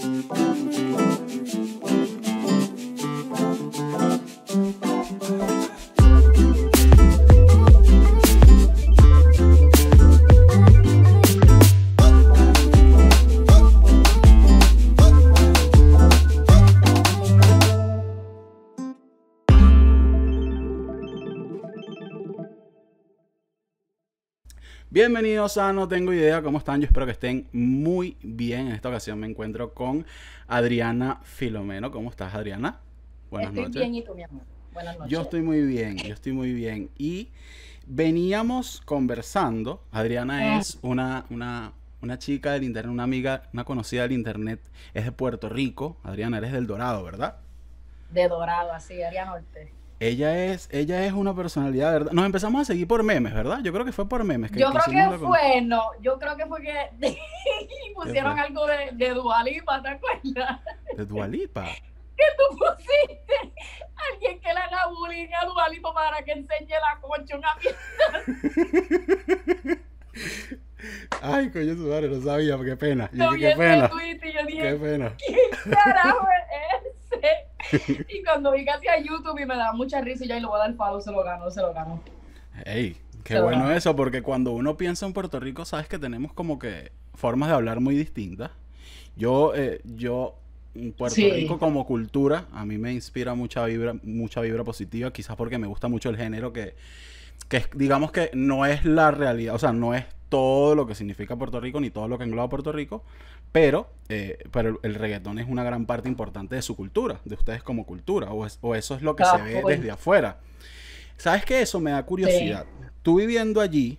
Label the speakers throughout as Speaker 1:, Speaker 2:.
Speaker 1: Mm-hmm. Bienvenidos a No Tengo Idea, ¿cómo están? Yo espero que estén muy bien. En esta ocasión me encuentro con Adriana Filomeno. ¿Cómo estás, Adriana?
Speaker 2: Buenas estoy bien, ¿y tú, mi amor? Buenas noches.
Speaker 1: Yo estoy muy bien, yo estoy muy bien. Y veníamos conversando. Adriana ah. es una, una, una chica del internet, una amiga, una conocida del internet. Es de Puerto Rico. Adriana, eres del Dorado, ¿verdad?
Speaker 2: De Dorado, así, área norte.
Speaker 1: Ella es, ella es una personalidad, ¿verdad? Nos empezamos a seguir por memes, ¿verdad? Yo creo que fue por memes.
Speaker 2: Que, yo creo que fue, no, yo creo que fue que pusieron algo de, de Dualipa, ¿te acuerdas?
Speaker 1: ¿De Dualipa?
Speaker 2: que tú pusiste alguien que le haga bullying a Dualipa para que enseñe la concha una mierda.
Speaker 1: Ay, coño, su madre, no sabía, qué pena. Yo qué pena. qué pena.
Speaker 2: ¿Qué carajo es? y cuando vi que hacía YouTube y me daba mucha risa y ya y lo voy a dar follow, se lo gano, se lo gano.
Speaker 1: Ey, qué bueno eso, porque cuando uno piensa en Puerto Rico, sabes que tenemos como que formas de hablar muy distintas. Yo, eh, yo, Puerto Rico como cultura, a mí me inspira mucha vibra, mucha vibra positiva, quizás porque me gusta mucho el género que, que digamos que no es la realidad, o sea, no es todo lo que significa Puerto Rico ni todo lo que engloba Puerto Rico, pero, eh, pero el reggaetón es una gran parte importante de su cultura, de ustedes como cultura, o, eso es lo que se ve desde afuera. ¿Sabes qué? Eso me da curiosidad. Tú viviendo allí,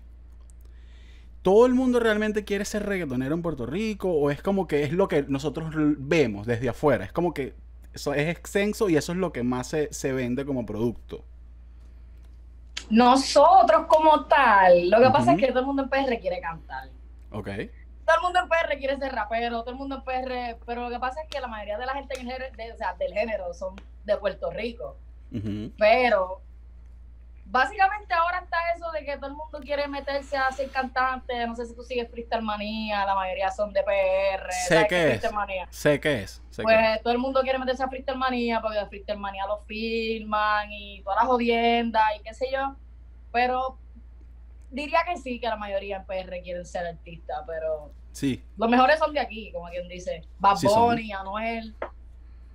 Speaker 1: ¿todo el mundo realmente quiere ser reggaetonero en Puerto Rico? ¿O es como que es lo que nosotros vemos desde afuera? Es como que eso es extenso y eso es lo que más se, se vende como producto.
Speaker 2: Nosotros como tal, lo que pasa es que todo el mundo en PR quiere cantar.
Speaker 1: Ok
Speaker 2: todo el mundo en PR quiere ser rapero, todo el mundo en PR, pero lo que pasa es que la mayoría de la gente en de, o sea, del género son de Puerto Rico. Pero básicamente ahora está eso de que todo el mundo quiere meterse a ser cantante. No sé si tú sigues Freestyle Manía, la mayoría son de PR.
Speaker 1: Sé que es. Sé que es.
Speaker 2: pues todo el mundo quiere meterse a Freestyle Manía porque de Freestyle Manía lo filman y todas las jodiendas y qué sé yo. Pero diría que sí, que la mayoría en PR quieren ser artistas, pero
Speaker 1: Sí.
Speaker 2: Los mejores son de aquí, como quien dice. Bad Bunny, Anuel.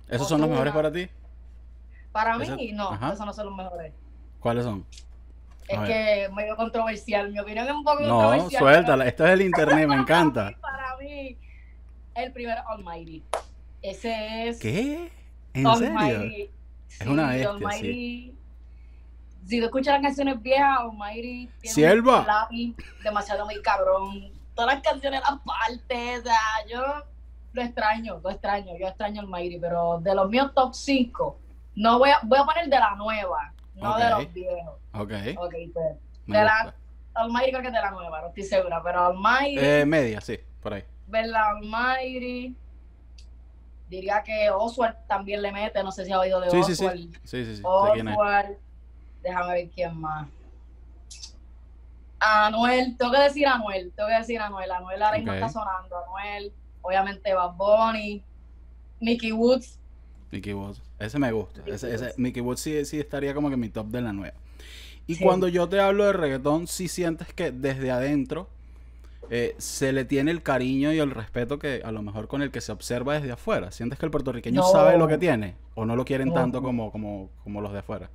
Speaker 1: ¿Esos son los mejores para ti?
Speaker 2: Para mí, no, esos no son los mejores.
Speaker 1: ¿Cuáles son?
Speaker 2: Es que medio controversial. Mi opinión es un poco no, controversial.
Speaker 1: No, suéltala. Esto es el internet, me encanta.
Speaker 2: para mí, el primero Almighty. Ese es.
Speaker 1: ¿Qué? ¿En serio? es una bestia, Almighty.
Speaker 2: Si tú escuchas las canciones viejas, Almighty.
Speaker 1: Sierva.
Speaker 2: demasiado muy cabrón todas las canciones aparte, o sea, yo lo extraño, lo extraño, yo extraño Mayri, pero de los míos top 5, no voy a, voy a poner de la nueva, no de los viejos.
Speaker 1: Ok.
Speaker 2: Ok, pues, de la, Almighty creo que es de la nueva, no estoy segura, pero Almighty.
Speaker 1: Eh, media, sí, por ahí.
Speaker 2: ¿Verdad? Almighty. Diría que Oswald también le mete, no sé si ha oído de Oswald.
Speaker 1: Sí, sí, sí. sí, sí,
Speaker 2: Oswald. Déjame ver quién más. Anuel, tengo que decir Anuel, tengo que decir Anuel. Anuel ahora mismo está sonando. Anuel, obviamente Bad Bunny, Mickey Woods.
Speaker 1: Mickey Woods, ese me gusta. Mickey ese, Woods, Mickey Woods sí, sí, estaría como que mi top de la nueva. Y cuando yo te hablo de reggaetón, sí sientes que desde adentro eh, se le tiene el cariño y el respeto que a lo mejor con el que se observa desde afuera. ¿Sientes que el puertorriqueño sabe lo que tiene? ¿O no lo quieren tanto como, como, como los de afuera?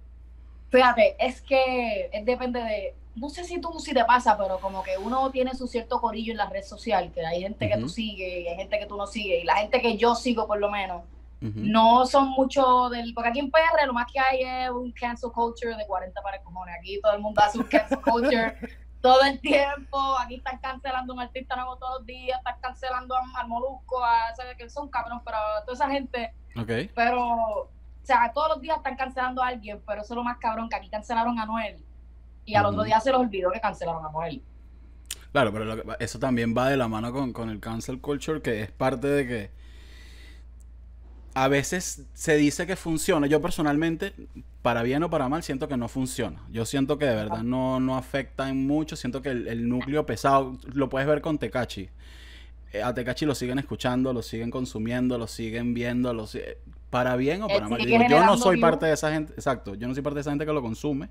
Speaker 2: Fíjate, es que depende de, no sé si tú si te pasa, pero como que uno tiene su cierto corillo en la red social, que hay gente que tú sigues y hay gente que tú no sigues, y la gente que yo sigo por lo menos, no son mucho del, porque aquí en PR lo más que hay es un cancel culture de 40 para cojones, aquí todo el mundo hace un cancel culture todo el tiempo, aquí están cancelando a un artista nuevo todos los días, están cancelando al Molusco, a, que son cabrón, pero toda esa gente,
Speaker 1: okay.
Speaker 2: pero o sea, todos los días están cancelando a alguien, pero eso es lo más cabrón, que aquí cancelaron a Noel. Y al otro día se los olvidó que cancelaron a Noel.
Speaker 1: Claro, pero eso también va de la mano con, con, el cancel culture, que es parte de que a veces se dice que funciona. Yo personalmente, para bien o para mal, siento que no funciona. Yo siento que de verdad no, no afecta en mucho. Siento que el, el núcleo pesado, lo puedes ver con Tecachi eh, a Tecachi lo siguen escuchando, lo siguen consumiendo, lo siguen viendo, lo para bien o para mal. yo no soy parte de esa gente, exacto, yo no soy parte de esa gente que lo consume,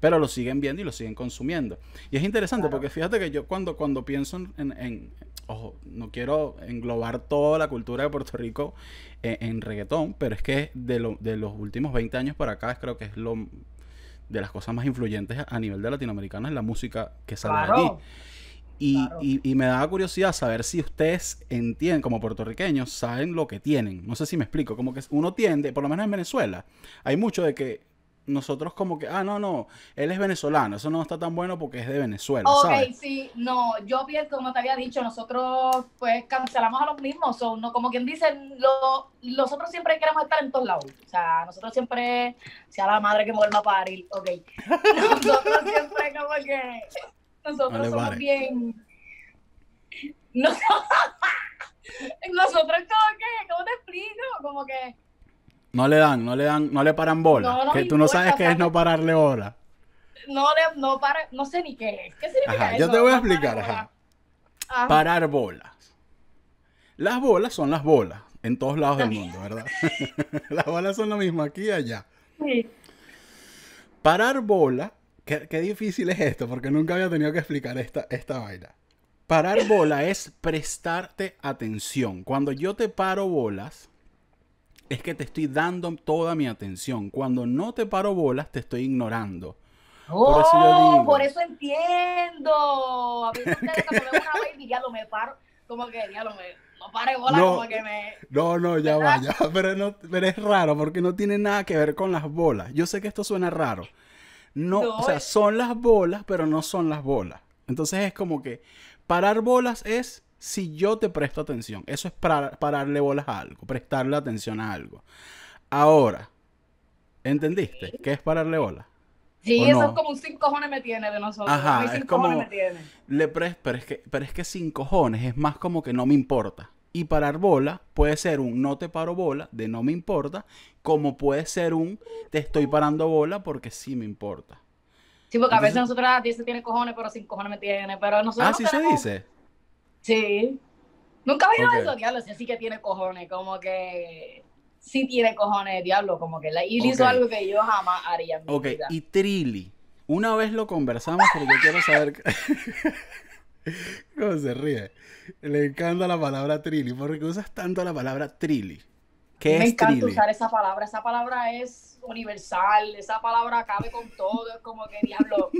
Speaker 1: pero lo siguen viendo y lo siguen consumiendo. Y es interesante porque fíjate que yo cuando, cuando pienso en, ojo, no quiero englobar toda la cultura de Puerto Rico en, reggaetón, pero es que de, de los últimos 20 años para acá creo que es lo de las cosas más influyentes a nivel de latinoamericana es la música que sale de allí. Y, me da curiosidad saber si ustedes entienden, como puertorriqueños, saben lo que tienen. No sé si me explico. Como que uno tiende, por lo menos en Venezuela, hay mucho de que nosotros como que, ah, no, no, él es venezolano, eso no está tan bueno porque es de Venezuela.
Speaker 2: Ok, sí, no, yo pienso, como te había dicho, nosotros pues cancelamos a los mismos, son, no, como quien dice, lo, nosotros siempre queremos estar en todos lados, o sea, nosotros siempre, sea la madre que vuelva a parir, ok, nosotros siempre como que, nosotros somos bien, nosotros, nosotros como que, ¿cómo te explico? Como que
Speaker 1: no le dan, no le dan, no le paran bola. que tú no sabes qué es no pararle bola.
Speaker 2: No le, no para, no sé ni qué es. ¿Qué significa
Speaker 1: ajá, Yo te voy a explicar, ajá. Parar bolas. Las bolas son las bolas en todos lados del mundo, ¿verdad? las bolas son lo mismo aquí y allá. Sí. Parar bola, qué, qué, difícil es esto, porque nunca había tenido que explicar esta, esta vaina. Parar bola es prestarte atención. Cuando yo te paro bolas, es que te estoy dando toda mi atención. Cuando no te paro bolas, te estoy ignorando.
Speaker 2: por eso yo oh, digo. Por eso entiendo. A veces cuando veo una baby, ya lo me paro, como que ya lo me, no pare bolas, como que me.
Speaker 1: No, no, ya va, ya pero, no, pero es raro porque no tiene nada que ver con las bolas. Yo sé que esto suena raro. No, o sea, son las bolas, pero no son las bolas. Entonces es como que parar bolas es si yo te presto atención. Eso es para, pararle bolas a algo, prestarle atención a algo. Ahora, ¿entendiste? ¿Qué es pararle bolas?
Speaker 2: Sí, eso es como un sin cojones me tiene de nosotros. Ajá, es como, me tiene.
Speaker 1: Le pero, es que, pero es que sin cojones es más como que no me importa. Y parar bola puede ser un no te paro bola de no me importa, como puede ser un te estoy parando bola porque sí me importa.
Speaker 2: Sí, porque a veces nosotros dice tiene cojones, pero sin cojones me tiene. Pero nosotros
Speaker 1: ah, sí se dice.
Speaker 2: Sí. Nunca he oído eso, diablo, sí que tiene cojones, como que sí tiene cojones, diablo, como que la, y hizo algo que yo jamás haría en mi
Speaker 1: Ok, y Trilly, una vez lo conversamos, pero yo quiero saber cómo se ríe. Le encanta la palabra Trilly, porque usas tanto la palabra Trilly. ¿Qué
Speaker 2: Me
Speaker 1: encanta
Speaker 2: usar esa palabra, esa palabra es universal, esa palabra cabe con todo, es como que diablo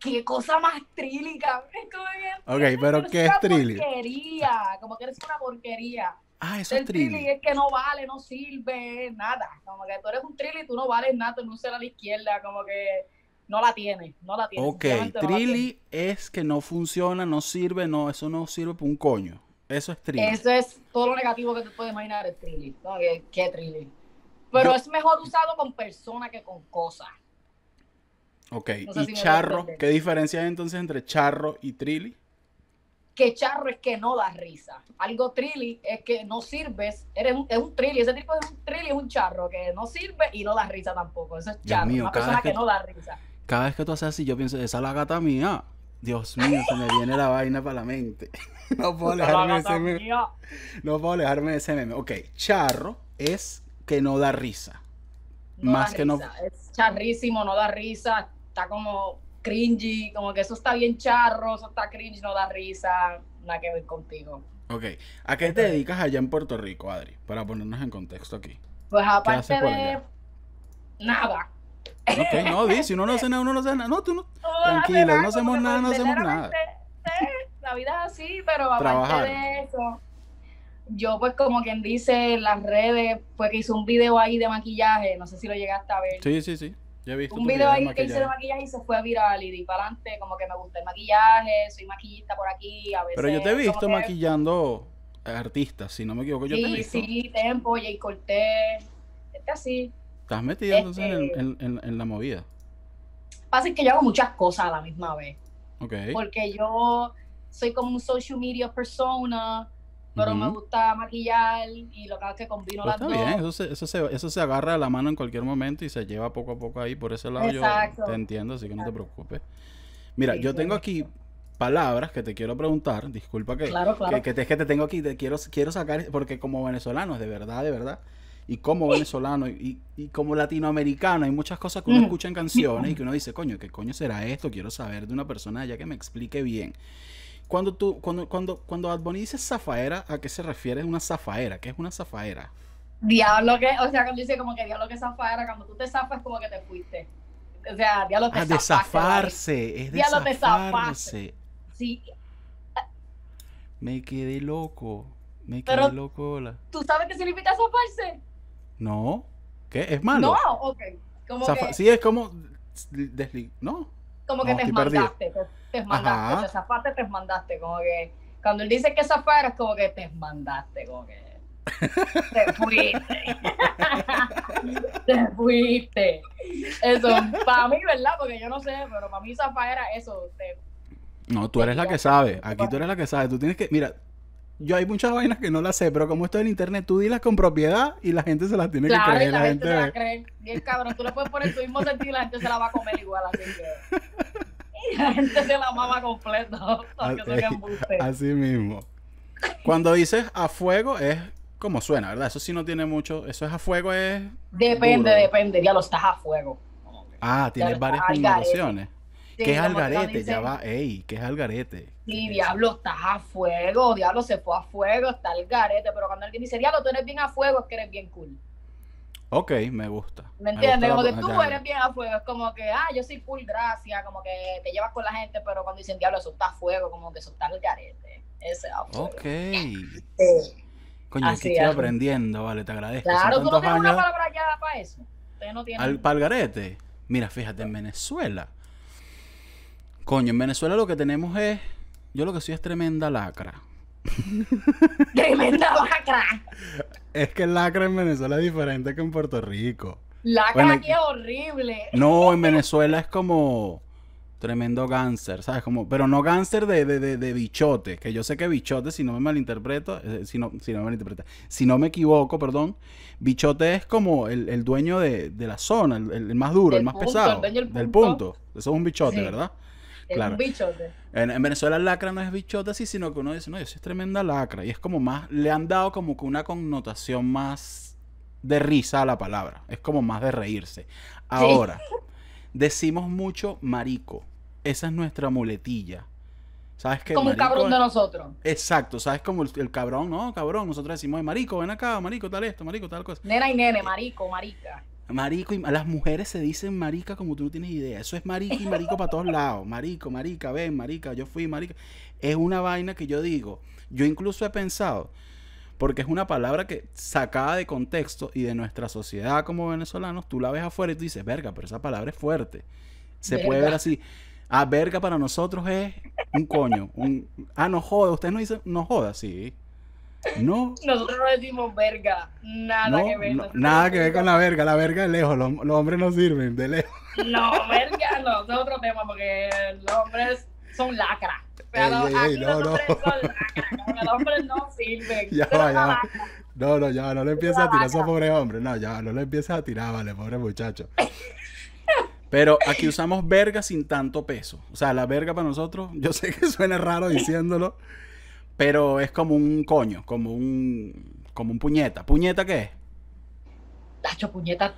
Speaker 2: qué cosa más trílica.
Speaker 1: ok, pero ¿qué es trilli?
Speaker 2: porquería, como que eres una porquería.
Speaker 1: Ah, eso es trilli.
Speaker 2: es que no vale, no sirve, nada. Como que tú eres un trilli y tú no vales nada, tú no serás a la izquierda, como que no la tienes, no la tienes.
Speaker 1: Ok, trilli es que no funciona, no sirve, no, eso no sirve para un coño. Eso es trilli.
Speaker 2: Eso es todo lo negativo que te puedes imaginar, es trilli. ¿no? ¿Qué, qué trilli? Pero es mejor usado con personas que con cosas.
Speaker 1: Ok, ¿y charro? ¿Qué diferencia hay entonces entre charro y trilli?
Speaker 2: Que charro es que no da risa. Algo trilli es que no sirves. Eres un, es un trilli. Ese tipo de un trilli es un charro que no sirve y no da risa tampoco. Eso es charro. una persona que, no da risa.
Speaker 1: Cada vez que tú haces así, yo pienso, esa es la gata mía. Dios mío, se me viene la vaina para la mente. no puedo alejarme de ese meme. No puedo alejarme de ese meme. Ok, charro es que no da risa.
Speaker 2: Más que no. Es charrísimo, no da risa está como cringy, como que eso está bien charro, eso está cringe, no da risa, nada que ver contigo.
Speaker 1: Ok, ¿a qué te dedicas allá en Puerto Rico, Adri? Para ponernos en contexto aquí.
Speaker 2: Pues aparte de nada.
Speaker 1: Ok, no, di, si uno no hace nada, uno no hace nada. No, tú no. Tranquilo, no hacemos nada, no hacemos nada.
Speaker 2: La vida es así, pero aparte de eso, yo pues como quien dice en las redes, pues que hice un video ahí de maquillaje, no sé si lo llegaste a ver.
Speaker 1: Sí, sí, sí
Speaker 2: un video ahí que hice de maquillaje y se fue viral y di para adelante, como que me gusta el maquillaje, soy maquillista por aquí, a veces.
Speaker 1: Pero yo te he visto maquillando artistas, si no me equivoco, yo
Speaker 2: sí,
Speaker 1: te he visto.
Speaker 2: Sí, Tempo, Jay Cortés, este así.
Speaker 1: ¿Estás metida entonces en, este en, en, la movida?
Speaker 2: Pasa que yo hago muchas cosas a la misma vez.
Speaker 1: Ok.
Speaker 2: Porque yo soy como un social media persona, pero me gusta maquillar y lo que hago es que combino pues las
Speaker 1: está bien, eso se, eso, se, eso se agarra a la mano en cualquier momento y se lleva poco a poco ahí por ese lado. Yo te entiendo, así que no te preocupes. Mira, yo tengo aquí palabras que te quiero preguntar. Disculpa que, que, te, que te tengo aquí, te quiero, quiero sacar, porque como venezolanos, de verdad, de verdad, y como venezolano y, como latinoamericano, hay muchas cosas que uno escucha en canciones y que uno dice, coño, ¿qué coño será esto? Quiero saber de una persona ya que me explique bien. Cuando tú, cuando, cuando, cuando Bad dice zafaera, ¿a qué se refiere una zafaera? ¿Qué es una zafaera?
Speaker 2: Diablo que, o sea, cuando dice como que diablo que zafaera, cuando tú te zafas como que te fuiste. O sea, diablo te
Speaker 1: ah, de zafarse, es de diablo zafarse.
Speaker 2: Sí.
Speaker 1: Me quedé loco. Me quedé loco.
Speaker 2: ¿Tú sabes qué significa zafarse?
Speaker 1: No. ¿Qué? ¿Es malo?
Speaker 2: No, ok. Como que...
Speaker 1: Sí, es como... ¿No?
Speaker 2: Como que te mandaste, te, te mandaste, te zafaste, te mandaste. Como que cuando él dice que zafar es como que te mandaste, como que te fuiste. te fuiste. Eso, para mí, ¿verdad? Porque yo no sé, pero para mí zafar era eso.
Speaker 1: no, tú eres la que sabe. Aquí tú eres la que sabe. Tú tienes que, mira, yo hay muchas vainas que no las sé, pero como esto en internet, tú dilas con propiedad y la gente se las tiene que creer.
Speaker 2: Y la, gente, se la cree. Bien cabrón, tú le puedes poner tu mismo sentido y la gente se la va a comer igual, así que. Y la gente se la mama completo.
Speaker 1: Así mismo. Cuando dices a fuego es como suena, ¿verdad? Eso sí no tiene mucho. Eso es a fuego, es.
Speaker 2: Depende, depende. Ya lo estás a fuego.
Speaker 1: Ah, tienes varias combinaciones. ¿Qué es algarete? Ya va, ey, ¿qué es algarete?
Speaker 2: Sí, diablo, estás a fuego, diablo se fue a fuego, está el garete, pero cuando alguien dice, diablo, tú eres bien a fuego, es que eres bien cool.
Speaker 1: Ok, me gusta.
Speaker 2: ¿Me entiendes? Como que tú eres bien a fuego, es como que, ah, yo soy full gracia, como que te llevas con la gente, pero cuando dicen, diablo, eso está a fuego, como que eso está el garete. Ese a fuego.
Speaker 1: Ok. Sí. Coño, que estoy aprendiendo, vale, te agradezco.
Speaker 2: Claro, tú no tienes una palabra ya para eso. no
Speaker 1: Al, para el garete. Mira, fíjate, en Venezuela Coño, en Venezuela lo que tenemos es. Yo lo que soy es tremenda lacra.
Speaker 2: tremenda lacra.
Speaker 1: Es que el lacra en Venezuela es diferente que en Puerto Rico.
Speaker 2: Lacra aquí es horrible.
Speaker 1: No, en Venezuela es como tremendo gánster, ¿sabes? Como, pero no gánster de, de, de, bichote, que yo sé que bichote, si no me malinterpreto, eh, si, no, si no me malinterpreta, si no me equivoco, perdón, bichote es como el, dueño de, la zona, el, más duro, el más pesado, del punto. Eso es un bichote, ¿verdad?
Speaker 2: Claro. un bichote.
Speaker 1: En, Venezuela lacra no es bichote así, sino que uno dice, no, yo soy tremenda lacra. Y es como más, le han dado como que una connotación más de risa a la palabra. Es como más de reírse. Ahora, decimos mucho marico. Esa es nuestra muletilla. ¿Sabes qué?
Speaker 2: Como un cabrón de nosotros.
Speaker 1: Exacto, ¿sabes? Como el, cabrón, no, cabrón. Nosotros decimos, marico, ven acá, marico, tal esto, marico, tal cosa.
Speaker 2: Nena y nene, marico, marica.
Speaker 1: Marico y las mujeres se dicen marica como tú no tienes idea. Eso es marico y marico para todos lados. Marico, marica, ven, marica, yo fui marica. Es una vaina que yo digo. Yo incluso he pensado, porque es una palabra que sacada de contexto y de nuestra sociedad como venezolanos, tú la ves afuera y tú dices, verga, pero esa palabra es fuerte. Se puede ver así. Ah, verga para nosotros es un coño. Un, ah, no joda. Ustedes no dicen, no joda, sí. No.
Speaker 2: Nosotros no decimos verga. Nada que ver.
Speaker 1: nada que ver con la verga. La verga es lejos. Los, hombres no sirven, de lejos.
Speaker 2: No, verga no. Es otro tema porque los hombres son lacra. Pero aquí no, los hombres son lacra. Los hombres no sirven. Ya va, ya
Speaker 1: No, no, ya no le empieces a tirar a esos pobres hombres. No, ya no le empieces a tirar, vale, pobre muchacho. Pero aquí usamos verga sin tanto peso. O sea, la verga para nosotros, yo sé que suena raro diciéndolo. Pero es como un coño, como un, como un puñeta. ¿Puñeta qué es?
Speaker 2: Tacho, puñeta.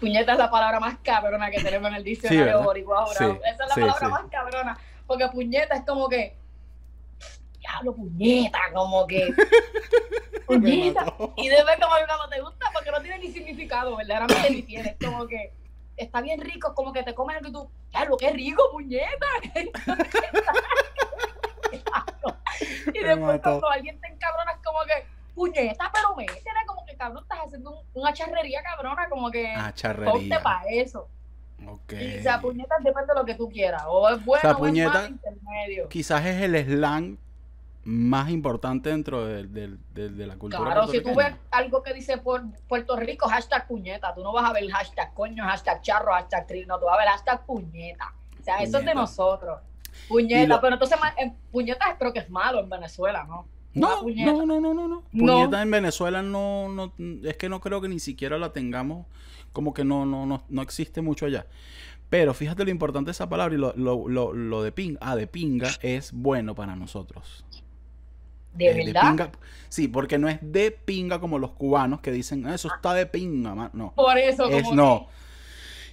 Speaker 2: Puñeta es la palabra más cabrona que tenemos en el diccionario boricua ahora. Esa es la palabra más cabrona. Porque puñeta es como que. Diablo, puñeta, como que. puñeta. Y debe como cuando te gusta, porque no tiene ni significado, verdaderamente ni tiene. Es como que está bien rico, como que te comes algo y tú, diablo, qué rico, puñeta. y después cuando alguien te encabrona es como que, puñeta, pero métele, como que cabrón, estás haciendo una charrería cabrona, como que
Speaker 1: ah, charrería. ponte
Speaker 2: para eso. Okay. Y, o sea, puñeta depende de lo que tú quieras. O es bueno o, es malo intermedio.
Speaker 1: Quizás es el slang más importante dentro de, de, la cultura.
Speaker 2: Claro, si tú ves algo que dice por Puerto Rico, hashtag puñeta, tú no vas a ver hashtag coño, hashtag charro, hashtag trino, tú vas a ver hashtag puñeta. O sea, eso es de nosotros. Puñeta, pero entonces puñeta creo que es malo en Venezuela, ¿no?
Speaker 1: No, no, no, no, no, no. Puñeta en Venezuela no, no, es que no creo que ni siquiera la tengamos, como que no, no, no, no existe mucho allá. Pero fíjate lo importante de esa palabra y lo, lo, lo, lo de pinga, ah, de pinga es bueno para nosotros.
Speaker 2: ¿De verdad?
Speaker 1: sí, porque no es de pinga como los cubanos que dicen, ah, eso está de pinga, no.
Speaker 2: Por eso,
Speaker 1: es, no.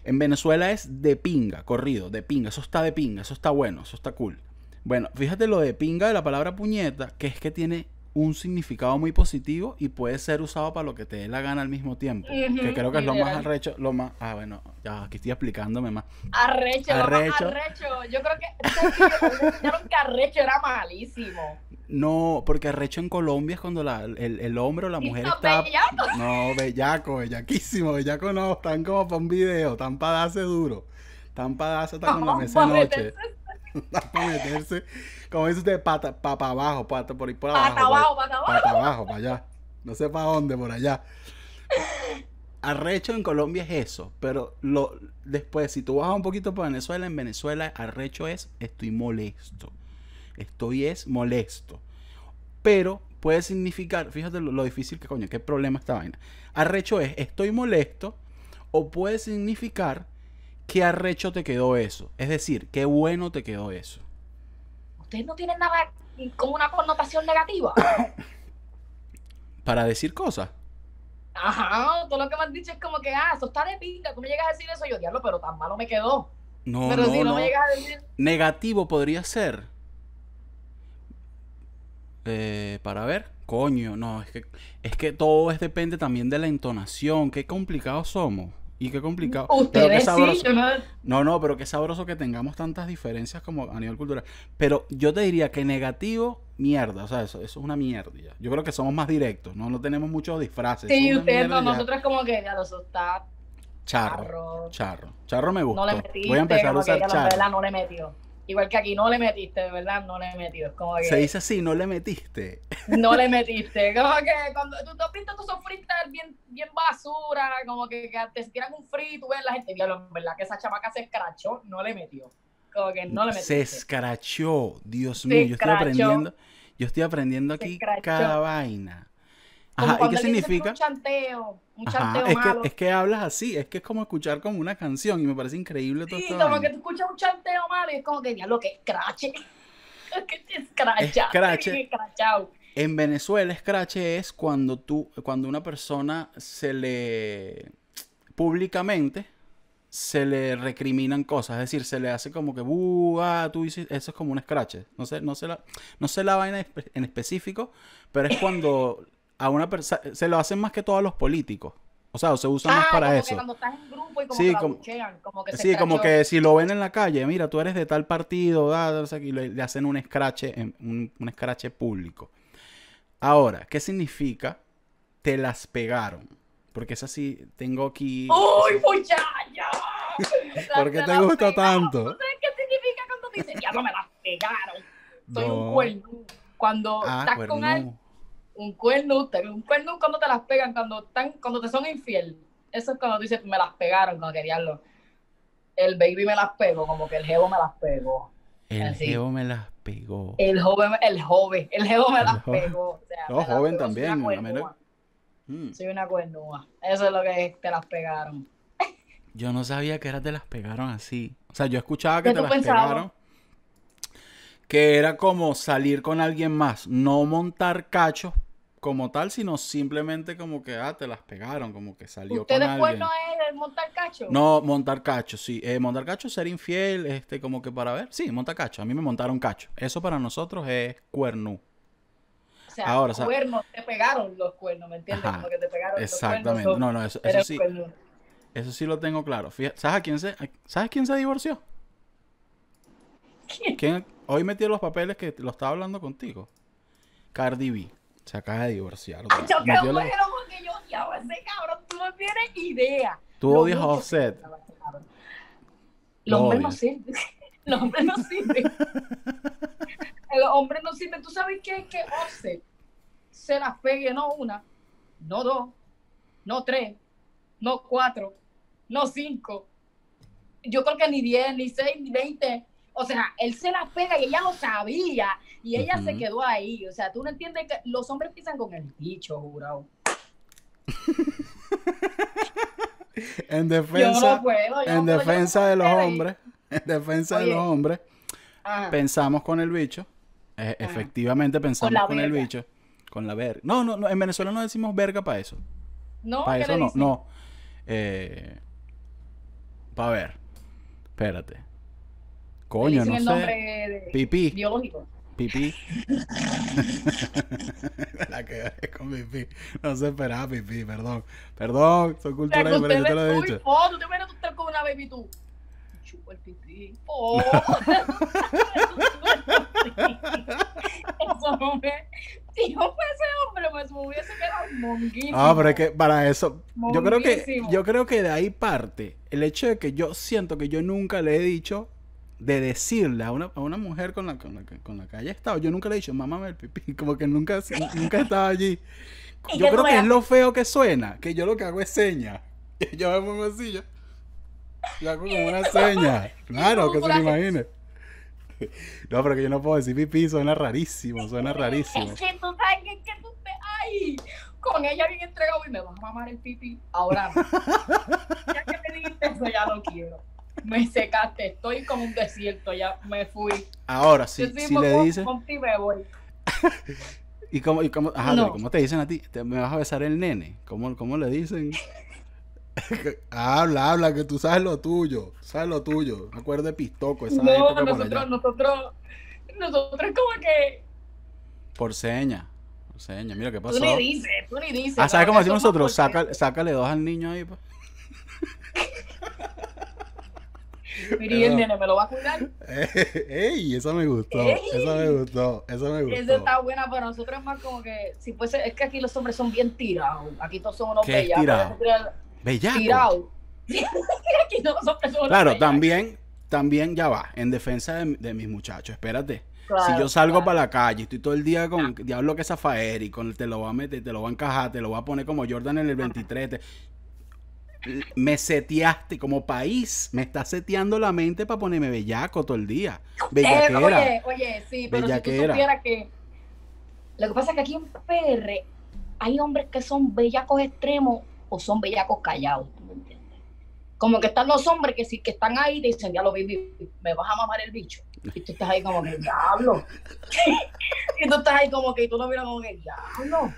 Speaker 1: En Venezuela es de pinga, corrido, de pinga, eso está de pinga, eso está bueno, eso está cool. Bueno, fíjate lo de pinga de la palabra puñeta, que es que tiene un significado muy positivo y puede ser usado para lo que te dé la gana al mismo tiempo. que creo que es lo más arrecho, lo más... Ah, bueno, ya aquí estoy explicándome más.
Speaker 2: Arrecho, arrecho. arrecho. Yo creo que... que arrecho era malísimo.
Speaker 1: No, porque arrecho en Colombia es cuando la, el, el, hombre o la mujer está.
Speaker 2: Bellaco?
Speaker 1: No, bellaco, bellaquísimo. Bellaco no, están como para un video, están para darse duro. Están para darse hasta con la mesa de noche. Están para meterse, como dice usted, pata, para abajo, pata por ahí por abajo.
Speaker 2: Pata abajo, pata abajo.
Speaker 1: Pata abajo, para allá. No sé para dónde, por allá. Arrecho en Colombia es eso, pero lo después, si tú vas un poquito para Venezuela, en Venezuela arrecho es estoy molesto. Estoy es molesto. Pero puede significar, fíjate lo, difícil que coño, qué problema esta vaina. Arrecho es estoy molesto o puede significar qué arrecho te quedó eso. Es decir, qué bueno te quedó eso.
Speaker 2: Ustedes no tienen nada como una connotación negativa.
Speaker 1: Para decir cosas.
Speaker 2: Ajá, todo lo que me has dicho es como que, ah, eso está de pinta. Tú me llegas a decir eso, yo diablo, pero tan malo me quedó.
Speaker 1: No, pero si no, me llegas a decir. Negativo podría ser eh, para ver. Coño, no, es que, es que todo es, depende también de la entonación. Qué complicados somos. Y qué complicado.
Speaker 2: Ustedes
Speaker 1: ¿no? no, pero qué sabroso que tengamos tantas diferencias como a nivel cultural. Pero yo te diría que negativo, mierda. O sea, eso, eso es una mierda. Yo creo que somos más directos, ¿no? No tenemos muchos disfraces.
Speaker 2: Sí, ustedes no, nosotros como que ya los está
Speaker 1: charro. Charro. Charro me gusta. Voy a empezar a usar charro.
Speaker 2: no le metió. Igual que aquí no le metiste, de verdad, no le he metido. como que,
Speaker 1: Se dice así, no le metiste.
Speaker 2: No le metiste. Como que cuando tú te pintas tu sofrita bien, bien basura, como que, te tiran un frito, ves la gente, diablo, verdad que esa chamaca se escrachó, no le metió. Como que no le metiste.
Speaker 1: Se escrachó, Dios mío, yo estoy aprendiendo, yo estoy aprendiendo aquí cada vaina.
Speaker 2: Ajá, ¿y qué significa? Un chanteo, un chanteo
Speaker 1: es Que, es que hablas así, es que es como escuchar como una canción y me parece increíble todo
Speaker 2: Sí, como que tú escuchas un chanteo malo y es como que lo que escrache. Es que te escrachaste,
Speaker 1: En Venezuela, escrache es cuando tú, cuando una persona se le públicamente se le recriminan cosas, es decir, se le hace como que, ah, tú dices, eso es como un scratch. No sé, no sé la, no sé la vaina en específico, pero es cuando a una persona, se lo hacen más que todos los políticos. O sea, se usan más
Speaker 2: ah,
Speaker 1: para
Speaker 2: como
Speaker 1: eso.
Speaker 2: Que cuando estás en grupo y como sí, como, como que
Speaker 1: Sí, como que si lo ven en la calle, mira, tú eres de tal partido, da, y le, hacen un scratch, un, un scratch público. Ahora, ¿qué significa? Te las pegaron. Porque es así, tengo aquí.
Speaker 2: ¡Uy, muchacha!
Speaker 1: ¿Por qué te gusta tanto?
Speaker 2: ¿Sabes qué significa cuando dices, ya no me las pegaron? Soy un cuerno. Cuando ah, estás con alguien un cuerno, un cuerno cuando te las pegan, cuando están, cuando te son infiel. Eso es cuando dices, me las pegaron, cuando querían El baby me las pegó, como que el jevo me las pegó.
Speaker 1: El jevo me las pegó.
Speaker 2: El joven, el joven, el jevo me las pegó.
Speaker 1: O joven también.
Speaker 2: Soy una, mm. soy una cuernúa. Eso es lo que te las pegaron.
Speaker 1: Yo no sabía que era te las pegaron así. O sea, yo escuchaba que te las pegaron que era como salir con alguien más, no montar cachos como tal, sino simplemente como que, ah, te las pegaron, como que salió
Speaker 2: ¿Usted
Speaker 1: con
Speaker 2: después no es el montar cacho?
Speaker 1: No, montar cacho, sí. Eh, montar cacho, ser infiel, este, como que para ver. Sí, montar cacho. A mí me montaron cacho. Eso para nosotros es cuerno.
Speaker 2: O sea, Ahora, cuernos, te pegaron los cuernos, ¿me entiendes? como que te pegaron
Speaker 1: exactamente.
Speaker 2: Los
Speaker 1: no, no, eso, eso sí. Eso sí lo tengo claro. ¿sabes, a quién se, ¿Sabes quién se divorció?
Speaker 2: ¿Quién? ¿Quién?
Speaker 1: Hoy metí los papeles que lo estaba hablando contigo. Cardi B. Se acaba de divorciar.
Speaker 2: Ay, yo qué bueno porque yo odiaba ese cabrón. Tú no tienes idea.
Speaker 1: Tú odias a Offset.
Speaker 2: Los hombres no sirven. Los hombres no sirven. Los hombres no sirven. ¿Tú sabes qué? Que Offset se las pegue no una, no dos, no tres, no cuatro, no cinco. Yo creo que ni diez, ni seis, ni veinte O sea, él se las pega y ella lo sabía y ella se quedó ahí. O sea, tú no entiendes que los hombres piensan con el bicho, jurado.
Speaker 1: en defensa, en defensa de los hombres, en defensa de los hombres, pensamos con el bicho. E, efectivamente pensamos con, el bicho. Con la verga. No, no, no, en Venezuela no decimos verga para eso.
Speaker 2: No,
Speaker 1: para eso no, no. Eh, para ver. Espérate. Coño, no sé. Pipí.
Speaker 2: Biológico.
Speaker 1: Pipí. la que es con pipí. No se esperaba pipí, perdón. Perdón, soy cultura diferente, te lo he dicho.
Speaker 2: Oh, tú te ves tú estar con una baby tú. Chupa el pipí. Oh. eso no me. Si yo fuese hombre, pues me hubiese quedado monguísimo.
Speaker 1: Ah, pero es que para eso. Yo creo que, yo creo que de ahí parte el hecho de que yo siento que yo nunca le he dicho de decirle a una, a una mujer con la, con la, con la que haya estado, yo nunca le he dicho, mamá, el pipí, como que nunca, nunca estaba allí. Yo creo que es lo feo que suena, que yo lo que hago es seña. Yo me pongo así, yo, yo hago como una seña. Claro, que se lo imagine. No, pero que yo no puedo decir pipí, suena rarísimo, suena rarísimo.
Speaker 2: Es que tú sabes que, que tú te... ¡Ay! Con ella bien entregado y me vas a mamar el pipí. Ahora, ya que te dijiste eso, ya no quiero me secaste, estoy como un desierto, ya me fui.
Speaker 1: Ahora, si, si le dices... ¿Y cómo, y cómo, ajá, ¿cómo te dicen a ti? ¿Te, ¿Me vas a besar el nene? ¿Cómo, cómo le dicen? habla, habla, que tú sabes lo tuyo, sabes lo tuyo. Me acuerdo de Pistoco, esa
Speaker 2: no, nosotros, nosotros, nosotros como que...
Speaker 1: Por seña, por seña, mira qué pasó.
Speaker 2: Tú ni dices, tú ni dices.
Speaker 1: Ah, ¿sabes cómo decimos nosotros? Saca, sácale dos al niño ahí, pues.
Speaker 2: Miri, el nene me lo va a cuidar.
Speaker 1: ¡Ey! Eso me gustó. Eso me gustó. Eso me gustó. Eso
Speaker 2: está buena, pero nosotros es más como que. Si fuese, es que aquí los hombres son bien tirados. Aquí todos son unos bellacos.
Speaker 1: Tirado? Bellacos.
Speaker 2: Tirados. aquí todos los hombres son
Speaker 1: Claro, también, también ya va. En defensa de, mis muchachos. Espérate. si yo salgo para la calle, estoy todo el día con diablo que Zafaer y con te lo va a meter, te lo va a encajar, te lo va a poner como Jordan en el 23 me seteaste como país, me está seteando la mente para ponerme bellaco todo el día. Bellaquera.
Speaker 2: oye, oye, sí, pero si tú supieras que lo que pasa es que aquí en PR hay hombres que son bellacos extremos o son bellacos callados, ¿tú me entiendes? Como que están los hombres que sí que están ahí y dicen, ya lo vi, me vas a mamar el bicho. Y tú estás ahí como que, diablo. y tú estás ahí como que, y tú no miras como que, diablo.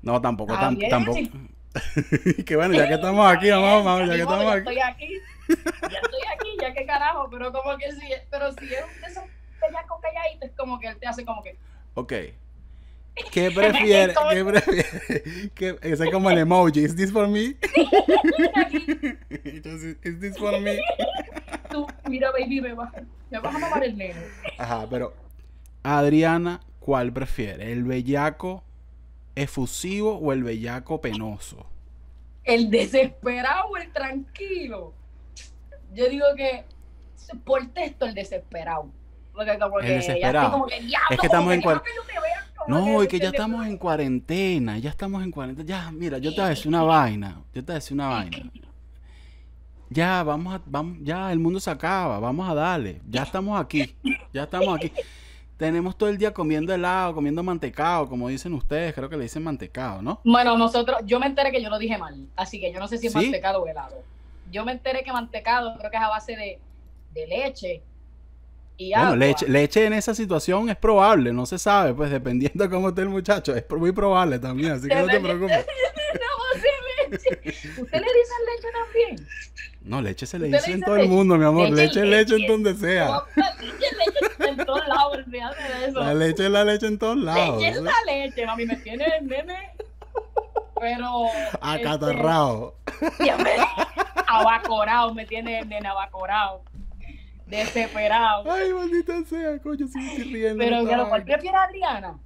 Speaker 1: No, tampoco, tampoco. que bueno, ya que estamos aquí, vamos, vamos, ya que estamos
Speaker 2: aquí. Estoy aquí. Ya estoy aquí, ya que carajo, pero como que sí, pero si es un de esos pellacos es como que él te hace como que.
Speaker 1: Ok. ¿Qué prefiere? ¿Qué prefiere? ¿Qué, ese es como el emoji. ¿Is this for me? Entonces, ¿is this for me?
Speaker 2: Tú, mira, baby, me vas, me vas a mamar el nene.
Speaker 1: Ajá, pero Adriana, ¿cuál prefiere? ¿El bellaco efusivo o el bellaco penoso?
Speaker 2: El desesperado o el tranquilo. Yo digo que por texto el desesperado. Porque como el desesperado.
Speaker 1: es que estamos en cuarentena. No, y que ya estamos en cuarentena, ya estamos en cuarentena. Ya, mira, yo te voy a decir una vaina. Yo te voy a decir una vaina. Ya, vamos a, vamos, ya el mundo se acaba, vamos a darle. Ya estamos aquí, ya estamos aquí tenemos todo el día comiendo helado, comiendo mantecado, como dicen ustedes, creo que le dicen mantecado, ¿no?
Speaker 2: Bueno, nosotros, yo me enteré que yo lo dije mal, así que yo no sé si es mantecado o helado. Yo me enteré que mantecado creo que es a base de, leche y bueno,
Speaker 1: leche, leche en esa situación es probable, no se sabe, pues dependiendo de cómo esté el muchacho, es muy probable también, así que no te preocupes.
Speaker 2: no, leche. ¿Usted le dice leche también?
Speaker 1: No, leche se le dice en todo el mundo, mi amor. Leche es leche, en donde sea.
Speaker 2: leche leche en todos lados, olvídate de eso.
Speaker 1: La leche es la leche en todos lados.
Speaker 2: Leche es la leche, mami. Me tiene el nene. Pero.
Speaker 1: Acatarrado.
Speaker 2: Este, abacorado, me tiene el nene abacorado. Desesperado.
Speaker 1: Ay, maldita sea, coño, si me estoy riendo.
Speaker 2: Pero, claro, ¿cuál prefiere Adriana?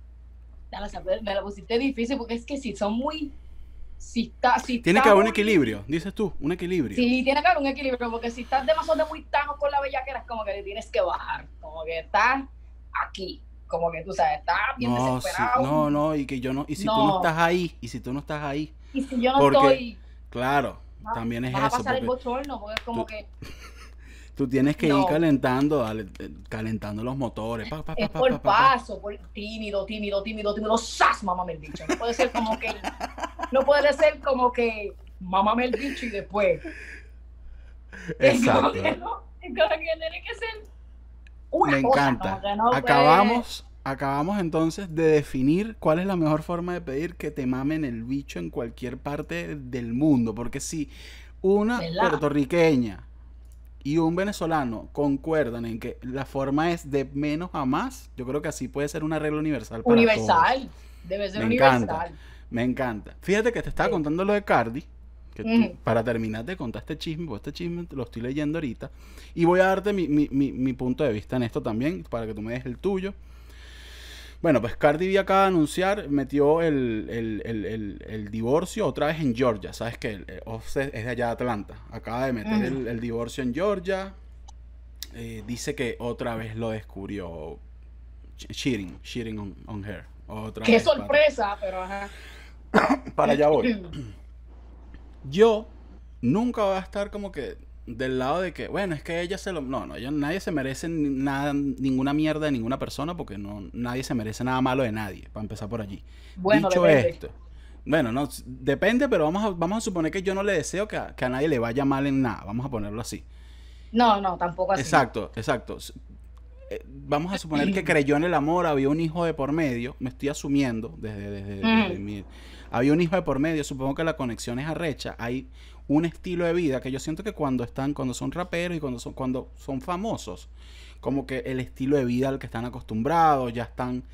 Speaker 2: Me la pusiste difícil porque es que si son muy si está, si
Speaker 1: tiene que haber un equilibrio, dices tú, un equilibrio.
Speaker 2: Sí, tiene que haber un equilibrio, porque si estás demasiado muy tajo con la bellaquera, es como que le tienes que bajar, como que estás aquí, como que tú sabes, estás bien no, desesperado.
Speaker 1: no, no, y que yo no, y si tú no estás ahí, y si tú no estás ahí.
Speaker 2: Y si yo no estoy.
Speaker 1: Claro, también es eso.
Speaker 2: a pasar el bochorno, porque es como que.
Speaker 1: Tú tienes que ir calentando, eh, calentando los motores.
Speaker 2: es por paso, por tímido, tímido, tímido, tímido. ¡Sas! Mámame el bicho. No puede ser como que. No puede ser como que. Mámame el bicho y después.
Speaker 1: Exacto. tiene que ser. Me encanta. Acabamos acabamos entonces de definir cuál es la mejor forma de pedir que te mamen el bicho en cualquier parte del mundo. Porque si una puertorriqueña y un venezolano concuerdan en que la forma es de menos a más, yo creo que así puede ser una regla universal.
Speaker 2: Para universal, debe ser
Speaker 1: me
Speaker 2: universal.
Speaker 1: Encanta, me encanta. Fíjate que te estaba contando lo de Cardi. Que para terminar te contaste chisme, porque este chisme lo estoy leyendo ahorita. Y voy a darte mi, mi, mi punto de vista en esto también, para que tú me des el tuyo. Bueno, pues Cardi B acaba de anunciar, metió el, divorcio otra vez en Georgia. Sabes que Offset es de allá de Atlanta. Acaba de meter el, divorcio en Georgia. Eh, dice que otra vez lo descubrió cheating, cheating on, her. Otra
Speaker 2: Qué sorpresa, pero ajá.
Speaker 1: para allá voy. Yo nunca voy a estar como que del lado de que, bueno, es que ella se lo... No, no, nadie se merece nada, ninguna mierda de ninguna persona porque no, nadie se merece nada malo de nadie, para empezar por allí. Bueno, Dicho esto, bueno, no, depende, pero vamos a, vamos a suponer que yo no le deseo que a, nadie le vaya mal en nada, vamos a ponerlo así.
Speaker 2: No, no, tampoco así.
Speaker 1: Exacto, exacto. Eh, vamos a suponer que creyó en el amor, había un hijo de por medio, me estoy asumiendo desde, desde, mi... Había un hijo de por medio, supongo que la conexión es arrecha, hay un estilo de vida que yo siento que cuando están, cuando son raperos y cuando son, cuando son famosos, como que el estilo de vida al que están acostumbrados, ya están...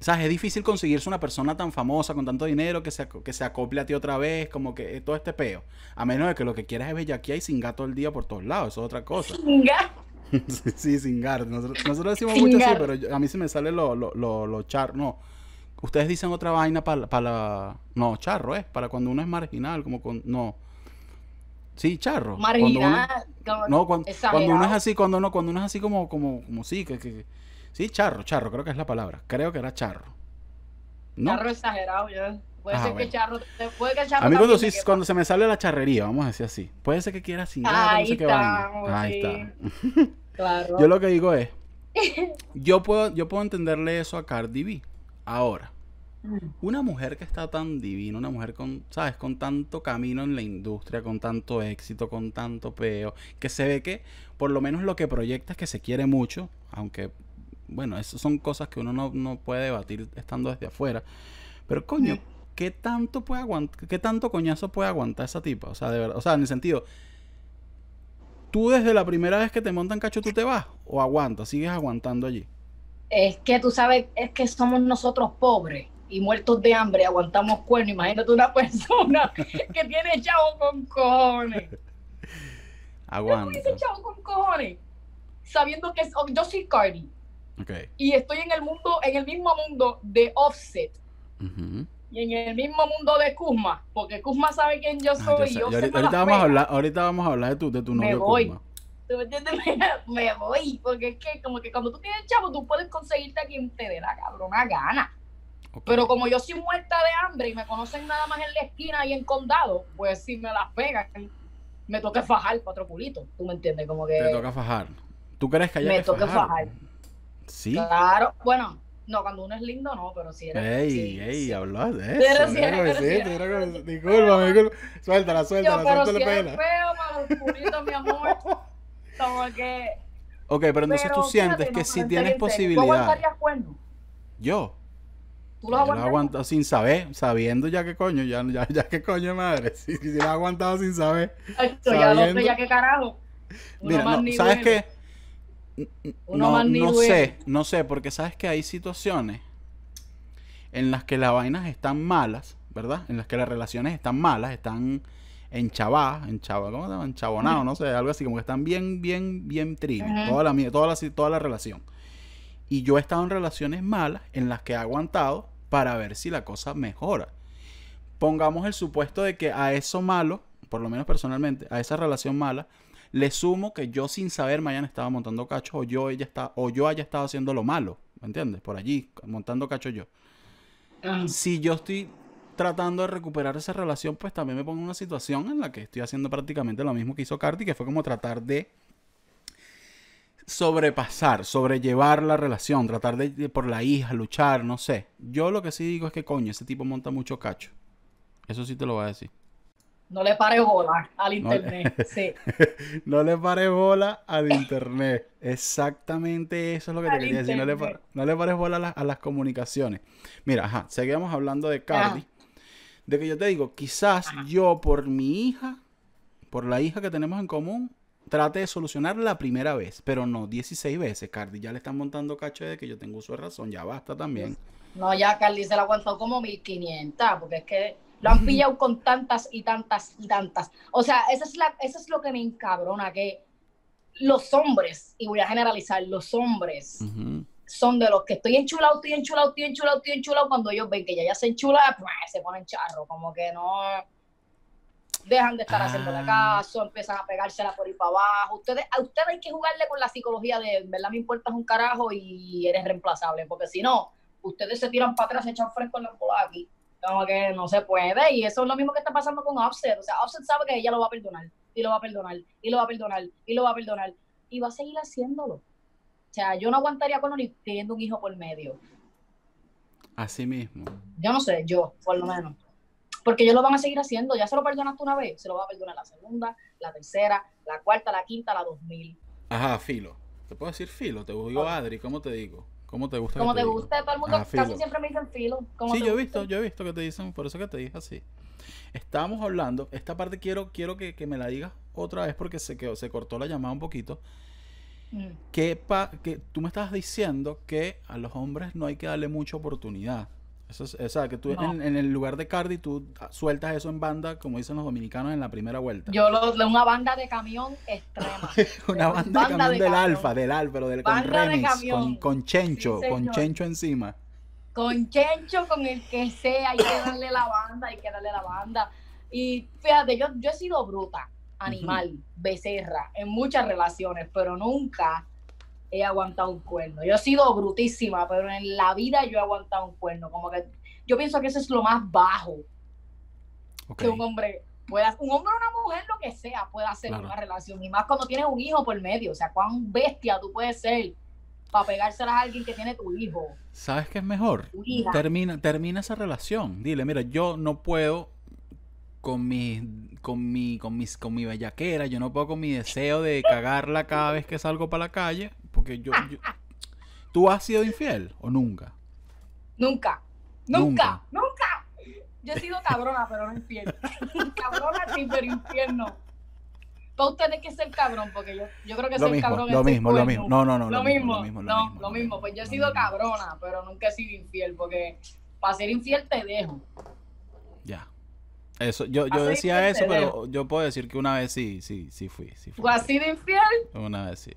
Speaker 1: O sea, es difícil conseguirse una persona tan famosa con tanto dinero que se, que se acople a ti otra vez, como que todo este peo. A menos de que lo que quieras es bellaquía y sin gato el día por todos lados, eso es otra cosa.
Speaker 2: Sin gato.
Speaker 1: sí, sin gato. Nosotros, decimos mucho así, pero a mí se me sale lo, lo, lo, char. No, ustedes dicen otra vaina para la... No, charro, es, para cuando uno es marginal, como con... No. Sí, charro.
Speaker 2: Marginal.
Speaker 1: no, cuando, uno es así, cuando uno, cuando uno es así como, como, como sí, que, que, sí, charro, charro, creo que es la palabra. Creo que era charro.
Speaker 2: Charro exagerado, ya. Puede ser que charro, puede que charro
Speaker 1: A mí cuando, sí, cuando se me sale la charrería, vamos a decir así. Puede ser que quiera sin
Speaker 2: Ahí no sé está, Ahí está.
Speaker 1: claro. Yo lo que digo es, yo puedo, yo puedo entenderle eso a Cardi B. Ahora. Una mujer que está tan divina, una mujer con, ¿sabes? Con tanto camino en la industria, con tanto éxito, con tanto peo, que se ve que por lo menos lo que proyecta es que se quiere mucho, aunque, bueno, eso son cosas que uno no, puede debatir estando desde afuera. Pero coño, mm. ¿qué tanto puede aguantar, qué tanto coñazo puede aguantar esa tipa? O sea, de verdad, o sea, en el sentido, tú desde la primera vez que te montan cacho, tú te vas o aguantas, sigues aguantando allí.
Speaker 2: Es que tú sabes, es que somos nosotros pobres y muertos de hambre aguantamos cuerno. Imagínate una persona que tiene chavo con cojones.
Speaker 1: Aguanta.
Speaker 2: dice chavo con cojones? Sabiendo que oh, yo soy Cardi.
Speaker 1: Okay.
Speaker 2: Y estoy en el mundo, en el mismo mundo de Offset. Y en el mismo mundo de Kuzma, porque Kuzma sabe quién yo ah, soy.
Speaker 1: ahorita, vamos a hablar, ahorita vamos a hablar de tu, de tu novio
Speaker 2: me voy. ¿Tú me entiendes? Me, voy, porque es que como que cuando tú tienes chavo, tú puedes conseguirte a quien te dé la cabrona gana. Pero como yo soy muerta de hambre y me conocen nada más en la esquina y en condado, pues si me las pegan, me toca fajar cuatro pulitos. ¿Tú me entiendes? Como que.
Speaker 1: Te toca fajar. ¿Tú crees que
Speaker 2: me toca fajar?
Speaker 1: Sí.
Speaker 2: Claro. Bueno, no, cuando uno es lindo, no, pero si eres.
Speaker 1: Ey, sí, ey, sí. hablas de eso. Pero si eres, sí, Disculpa, disculpa. Suéltala, suéltala,
Speaker 2: pero si eres feo para pulitos, mi amor. Como que.
Speaker 1: Ok, pero entonces tú sientes que si tienes posibilidad. ¿Tú
Speaker 2: aguantarías cuerno?
Speaker 1: ¿Yo?
Speaker 2: ¿Tú lo has aguantado?
Speaker 1: sin saber, sabiendo ya que coño, ya, ya, ya que coño madre. Si, si lo has aguantado sin saber.
Speaker 2: Esto, ya lo sé, ya que carajo.
Speaker 1: Mira, no, ¿sabes qué? No, no sé, no sé, porque sabes que hay situaciones en las que las vainas están malas, ¿verdad? En las que las relaciones están malas, están enchavadas, enchavadas, ¿cómo se llama? Enchabonados, no sé, algo así, como que están bien, bien, bien trivial, toda, la, toda, la, toda la relación. Y yo he estado en relaciones malas en las que he aguantado para ver si la cosa mejora. Pongamos el supuesto de que a eso malo, por lo menos personalmente, a esa relación mala, le sumo que yo sin saber mañana estaba montando cacho o yo, ella está, o yo haya estado haciendo lo malo, ¿me entiendes? Por allí, montando cacho yo. Ah. Si yo estoy tratando de recuperar esa relación, pues también me pongo en una situación en la que estoy haciendo prácticamente lo mismo que hizo Carti, que fue como tratar de sobrepasar, sobrellevar la relación, tratar de, por la hija, luchar, no sé. Yo lo que sí digo es que coño, ese tipo monta mucho cacho. Eso sí te lo voy a decir.
Speaker 2: No le pare bola al internet, no, sí.
Speaker 1: no le pare bola al internet. Exactamente eso es lo que te quería decir. No le, no pares bola a, las comunicaciones. Mira, ajá, seguimos hablando de Cardi. De que yo te digo, quizás yo por mi hija, por la hija que tenemos en común, trate de solucionar la primera vez, pero no 16 veces. Cardi ya le están montando cacho de que yo tengo uso de razón, ya basta también.
Speaker 2: No, ya Cardi se la aguantó como 1500, porque es que lo han pillado con tantas y tantas y tantas. O sea, eso es, la, eso es lo que me encabrona, que los hombres, y voy a generalizar, los hombres son de los que estoy enchulado, estoy enchulado, estoy enchulado, estoy enchulado, cuando ellos ven que ya, ya se enchula, pues, se ponen charro, como que no dejan de estar haciendo haciéndole ah. caso, empiezan a pegársela por ir para abajo. Ustedes, a ustedes hay que jugarle con la psicología de, ¿verdad? Me importas un carajo y eres reemplazable, porque si no, ustedes se tiran para atrás, se echan fresco en la bola aquí. Como que no se puede, y eso es lo mismo que está pasando con Offset. O sea, Offset sabe que ella lo va a perdonar, y lo va a perdonar, y lo va a perdonar, y lo va a perdonar, y va a seguir haciéndolo. O sea, yo no aguantaría con ni teniendo un hijo por medio.
Speaker 1: Así mismo.
Speaker 2: Yo no sé, yo, por lo menos. Porque ellos lo van a seguir haciendo. Ya se lo perdonaste una vez, se lo va a perdonar la segunda, la tercera, la cuarta, la quinta, la dos mil.
Speaker 1: Ajá, filo. ¿Te puedo decir filo? Te digo Adri, ¿cómo te digo? ¿Cómo te gusta?
Speaker 2: Como te, gusta, todo el mundo casi siempre me dicen filo.
Speaker 1: Sí, yo he visto, yo he visto que te dicen, por eso que te dije así. Estábamos hablando, esta parte quiero, quiero que, me la digas otra vez porque se quedó, se cortó la llamada un poquito. Mm. Que, pa, que tú me estabas diciendo que a los hombres no hay que darle mucha oportunidad. Eso es, o sea, que tú en, el lugar de Cardi, tú sueltas eso en banda, como dicen los dominicanos, en la primera vuelta.
Speaker 2: Yo lo, una banda de camión extrema.
Speaker 1: una banda, de camión del alfa, del alfa, pero del, con remix, con, con, chencho, con chencho encima.
Speaker 2: Con chencho, con el que sea, hay que darle la banda, hay que darle la banda. Y fíjate, yo, yo he sido bruta, animal, becerra, en muchas relaciones, pero nunca he aguantado un cuerno. Yo he sido brutísima, pero en la vida yo he aguantado un cuerno. Como que yo pienso que eso es lo más bajo que un hombre pueda, un hombre o una mujer, lo que sea, pueda hacer una relación. Y más cuando tienes un hijo por medio. O sea, cuán bestia tú puedes ser para pegárselas a alguien que tiene tu hijo.
Speaker 1: ¿Sabes qué es mejor? Termina, termina esa relación. Dile, mira, yo no puedo con mi, con mi, con mis, con mi bellaquera, yo no puedo con mi deseo de cagarla cada vez que salgo para la calle. Porque yo, ¿Tú has sido infiel o nunca?
Speaker 2: Nunca. Nunca. Nunca. Yo he sido cabrona, pero no infiel. cabrona sí, pero infiel no. Para usted que ser cabrón, porque yo, yo creo que
Speaker 1: lo
Speaker 2: ser cabrón
Speaker 1: lo mismo, lo mismo. No, no, no.
Speaker 2: Lo, mismo, lo mismo, no, lo mismo. Pues yo he sido cabrona, pero nunca he sido infiel, porque para ser infiel te dejo.
Speaker 1: Ya. Eso, yo, yo decía eso, pero yo puedo decir que una vez sí, sí, sí fui. Sí fui
Speaker 2: ¿Tú has sido infiel?
Speaker 1: Una vez sí.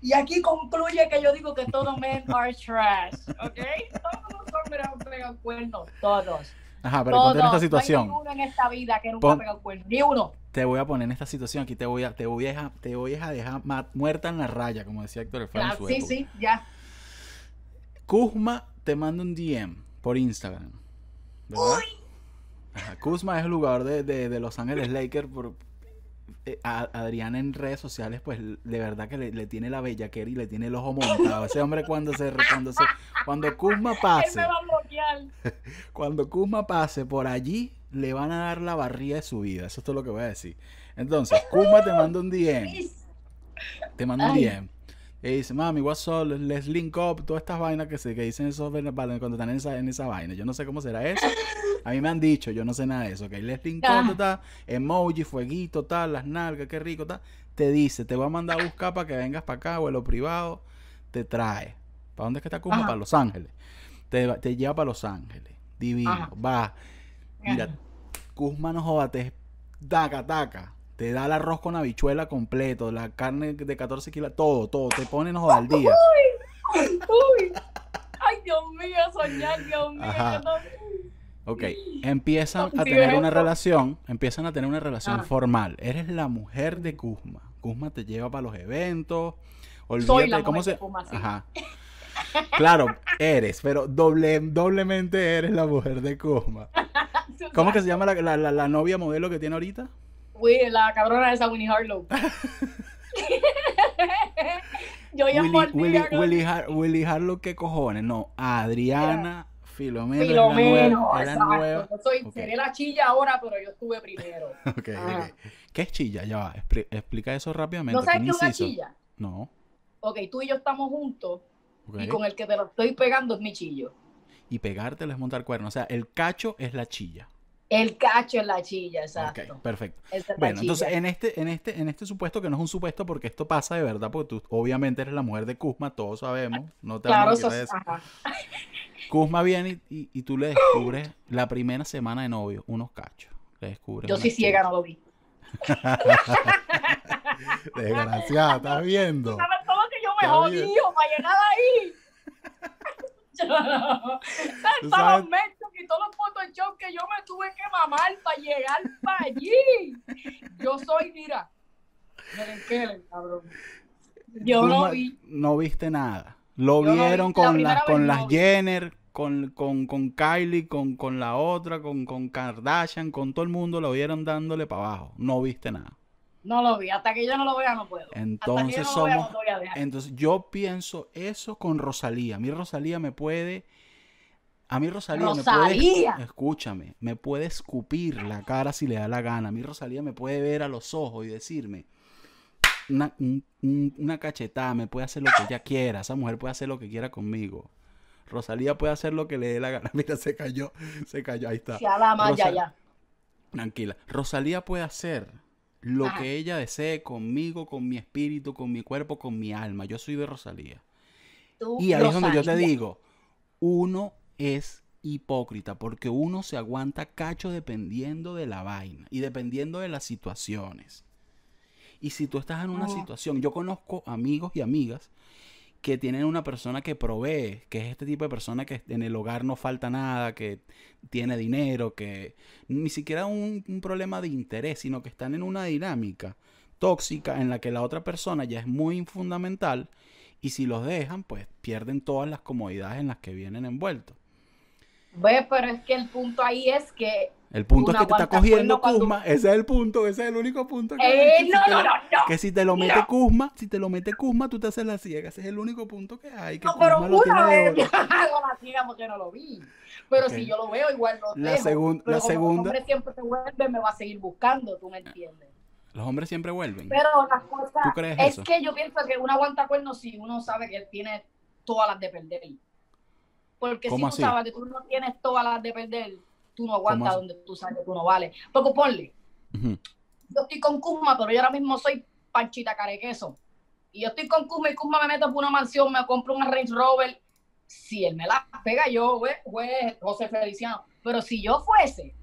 Speaker 2: Y aquí concluye que yo digo que todos men are trash, ¿ok? Todos los hombres han pegado cuernos, todos.
Speaker 1: Ajá, pero ponte en esta situación.
Speaker 2: No hay uno en esta vida que nunca ha pegado cuernos, ni uno.
Speaker 1: Te voy a poner en esta situación aquí, te voy a, te voy a, te voy a dejar muerta en la raya, como decía Héctor el
Speaker 2: claro, Sí, sí, ya.
Speaker 1: Kuzma te manda un DM por Instagram. ¿verdad? Ajá, Kuzma es el jugador de, de, de Los Ángeles Lakers por, eh, a Adrián en redes sociales, pues de verdad que le, tiene la bellaquera y le tiene el ojo montado. Ese hombre cuando se cuando se cuando Kuzma pase. cuando Kuzma pase por allí, le van a dar la barría de su vida. Eso es todo lo que voy a decir. Entonces, Kuzma te manda un DM. Te manda un DM. Y dice, mami, what's up, let's link up, todas estas vainas que, se, que dicen esos cuando están en esa, en esa vaina. Yo no sé cómo será eso. A mí me han dicho, yo no sé nada de eso, que let's link up, tal, emoji, fueguito, tal, las nalgas, qué rico, tal. Te dice, te voy a mandar a buscar para que vengas para acá, vuelo privado, te trae. ¿Para dónde es que está Kuzma? Para Los Ángeles. Te, te lleva para Los Ángeles. Divino. Va. Mira, Kuzma no joda, te taca, taca te da el arroz con habichuela completo, la carne de 14 kilos, todo, todo. Te pone no al día.
Speaker 2: Uy, uy. Ay, Dios mío, soñar, Dios mío. Ajá.
Speaker 1: Ok, empiezan a tener una relación, empiezan a tener una relación ah. formal. Eres la mujer de Kuzma. Kuzma te lleva para los eventos. Olvídate, Soy la ¿cómo se? Ajá. Claro, eres, pero doble, doblemente eres la mujer de Kuzma. ¿Cómo que se llama la, la, la novia modelo que tiene ahorita?
Speaker 2: La cabrona esa Winnie Harlow.
Speaker 1: yo ya Willy, Willy, Willy, Har, Willy Harlow, ¿qué cojones? No, Adriana Filomeno. Filomeno,
Speaker 2: exacto. Yo soy, seré la chilla ahora, pero yo estuve primero.
Speaker 1: okay, okay. ¿Qué es chilla? Ya va, explica eso rápidamente.
Speaker 2: ¿No sabes qué es una chilla?
Speaker 1: No.
Speaker 2: Ok, tú y yo estamos juntos y con el que te lo estoy pegando es mi chillo.
Speaker 1: Y pegártelo es montar cuerno. O sea, el cacho es la chilla.
Speaker 2: El cacho es la chilla, exacto.
Speaker 1: Perfecto. bueno, entonces en este, en este, en este supuesto, que no es un supuesto porque esto pasa de verdad, porque tú obviamente eres la mujer de Kuzma, todos sabemos. No te claro, eso, Kuzma viene y, tú le descubres la primera semana de novio, unos cachos. Le descubres.
Speaker 2: Yo sí ciega, no lo vi.
Speaker 1: Desgraciada, ¿estás viendo?
Speaker 2: ¿Sabes cómo que yo me jodí para llegar ahí? Todos los mentos y todos los Photoshop que yo me tuve que mamar para llegar para allí. Yo soy, mira, cabrón. Yo no vi.
Speaker 1: No viste nada. Lo vieron con, la, con las Jenner, con, con, con, Kylie, con, con la otra, con, con Kardashian, con todo el mundo, lo vieron dándole para abajo. No viste nada.
Speaker 2: No lo vi, hasta que yo no lo vea no puedo.
Speaker 1: Entonces somos, entonces yo pienso eso con Rosalía. A mí Rosalía me puede, a mí Rosalía, me puede, escúchame, me puede escupir la cara si le da la gana. A mí Rosalía me puede ver a los ojos y decirme una, una cachetada, me puede hacer lo que ella quiera. Esa mujer puede hacer lo que quiera conmigo. Rosalía puede hacer lo que le dé la gana. Mira, se cayó, se cayó, ahí está.
Speaker 2: Se ya, ya.
Speaker 1: Tranquila. Rosalía puede hacer lo que ella desee conmigo, con mi espíritu, con mi cuerpo, con mi alma. Yo soy de Rosalía. y ahí es donde yo te digo, uno es hipócrita porque uno se aguanta cacho dependiendo de la vaina y dependiendo de las situaciones. Y si tú estás en una situación, yo conozco amigos y amigas que tienen una persona que provee, que es este tipo de persona que en el hogar no falta nada, que tiene dinero, que ni siquiera un, un problema de interés, sino que están en una dinámica tóxica en la que la otra persona ya es muy fundamental y si los dejan, pues pierden todas las comodidades en las que vienen envueltos.
Speaker 2: Ve, pero es que el punto ahí es que
Speaker 1: el punto es que te está cogiendo Kuzma, ese es el punto, ese es el único punto.
Speaker 2: Que, eh, no, no, no,
Speaker 1: que si te lo mete Kuzma, si te lo mete Kuzma, tú te haces la ciega, ese es el único punto que hay. Que
Speaker 2: no, pero una vez hago la ciega porque no lo vi. Pero si yo lo veo, igual lo
Speaker 1: la la segunda.
Speaker 2: Los hombres siempre se vuelven, me va a seguir buscando, tú me entiendes.
Speaker 1: Los hombres siempre vuelven.
Speaker 2: Pero la cosa ¿Tú crees es que yo pienso que uno aguanta cuerno si uno sabe que él tiene todas las de perder. Porque si tú sabes que tú no tienes todas las de perder, tú no aguantas donde tú sabes que tú no vales. Porque ponle, yo estoy con Kuzma, pero yo ahora mismo soy Panchita Carequeso. Y yo estoy con Kuzma y Kuzma me meto por una mansión, me compro una Range Rover. Si él me la pega, yo, güey, José Feliciano. Pero si yo fuese,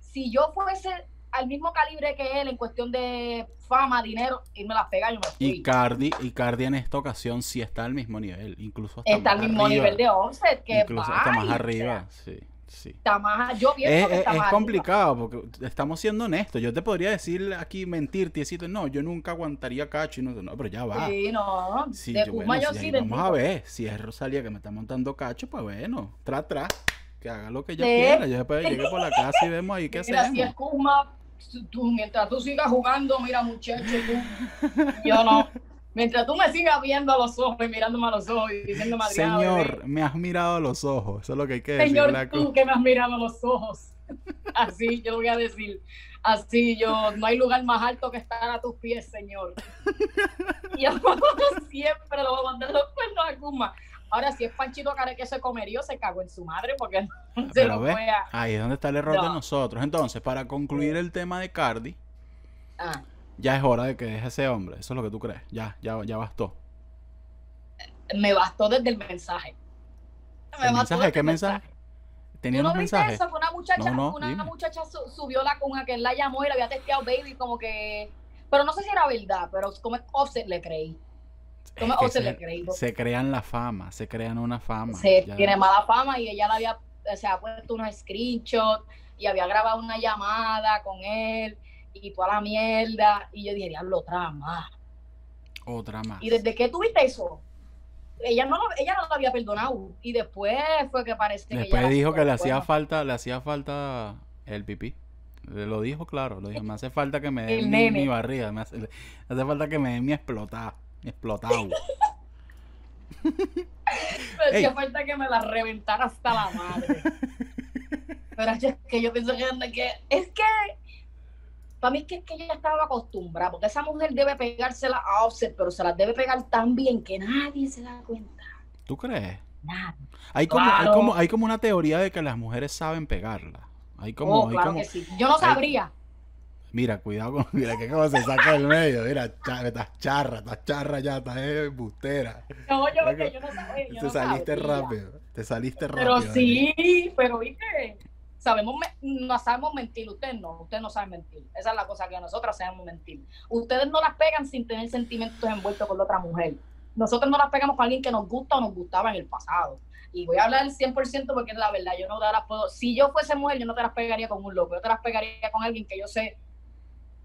Speaker 2: si yo fuese al mismo calibre que él en cuestión de fama, dinero, y me la pega, yo me fui.
Speaker 1: Y Cardi, y Cardi en esta ocasión sí está al mismo nivel, incluso
Speaker 2: hasta Está al mismo nivel de Offset, que
Speaker 1: Incluso está más arriba, sí.
Speaker 2: Está más, yo
Speaker 1: es, es complicado porque estamos siendo honestos. Yo te podría decir aquí, mentirte y decirte, no, yo nunca aguantaría cacho. Y no, no, pero ya va.
Speaker 2: Sí, no. Sí, de yo, sí,
Speaker 1: Vamos a ver, si es Rosalía que me está montando cacho, pues bueno, tra, tra. Que haga lo que ella quiera. Yo después llegue por la casa y vemos ahí qué hacemos.
Speaker 2: Si es Kuma, tú, mientras tú sigas jugando, mira muchacho, tú, yo no. Mientras tú me sigas viendo a los ojos y mirándome a los ojos y diciéndome
Speaker 1: Señor, me has mirado a los ojos. Eso es lo que hay que
Speaker 2: decir. Señor, tú que me has mirado a los ojos. Así yo voy a decir. Así yo, no hay lugar más alto que estar a tus pies, Señor. Y yo siempre lo voy a mandar los cuernos a Kuma. Ahora, si es Panchito Care que se comería, se cagó en su madre porque no se lo a...
Speaker 1: Ahí es donde está el error de nosotros. Entonces, para concluir el tema de Cardi, ah ya es hora de que deje ese hombre. Eso es lo que tú crees. Ya, ya, ya bastó.
Speaker 2: Me bastó desde el mensaje.
Speaker 1: ¿El mensaje? ¿Qué mensaje? ¿Tenía unos mensajes?
Speaker 2: Eso? Una muchacha, una muchacha subió la con que él la llamó y le había testeado baby como que... Pero no sé si era verdad, pero como Offset le creí. Como Offset le creí.
Speaker 1: Se crean la fama, se crean una fama.
Speaker 2: Se tiene mala fama y ella le había, se ha puesto unos screenshots y había grabado una llamada con él y toda la mierda. Y yo dije, diablo, otra más.
Speaker 1: Otra más.
Speaker 2: Y desde que tuviste eso, ella no, ella no lo había perdonado. Y después fue que parece
Speaker 1: que Después dijo que le hacía falta, le hacía falta el pipí. Lo dijo claro, lo dijo, me hace falta que me den mi, barriga, me hace, falta que me den mi explotada. explotado.
Speaker 2: Pero hacía falta que me la reventara hasta la madre. Pero es que yo pienso que, es que para mí es que, es que ella estaba acostumbrada, porque esa mujer debe pegársela a Offset, pero se las debe pegar tan bien que nadie se da cuenta.
Speaker 1: ¿Tú crees? Nada. Hay como, hay como, hay como una teoría de que las mujeres saben pegarla. Hay como,
Speaker 2: oh, claro que sí. Yo no sabría.
Speaker 1: Mira, cuidado con. Mira que como se saca del medio. Mira, estás charra, estás charra ya, estás eh, bustera.
Speaker 2: No, yo, que yo no sabía.
Speaker 1: Te saliste rápido. Te saliste rápido.
Speaker 2: Pero sí, pero viste. Sabemos, no sabemos mentir. Ustedes no, ustedes no saben mentir. Esa es la cosa que nosotros sabemos mentir. Ustedes no las pegan sin tener sentimientos envueltos con la otra mujer. Nosotros no las pegamos con alguien que nos gusta o nos gustaba en el pasado. Y voy a hablar del 100% porque es la verdad. Yo no te las puedo. Si yo fuese mujer, yo no te las pegaría con un loco. Yo te las pegaría con alguien que yo sé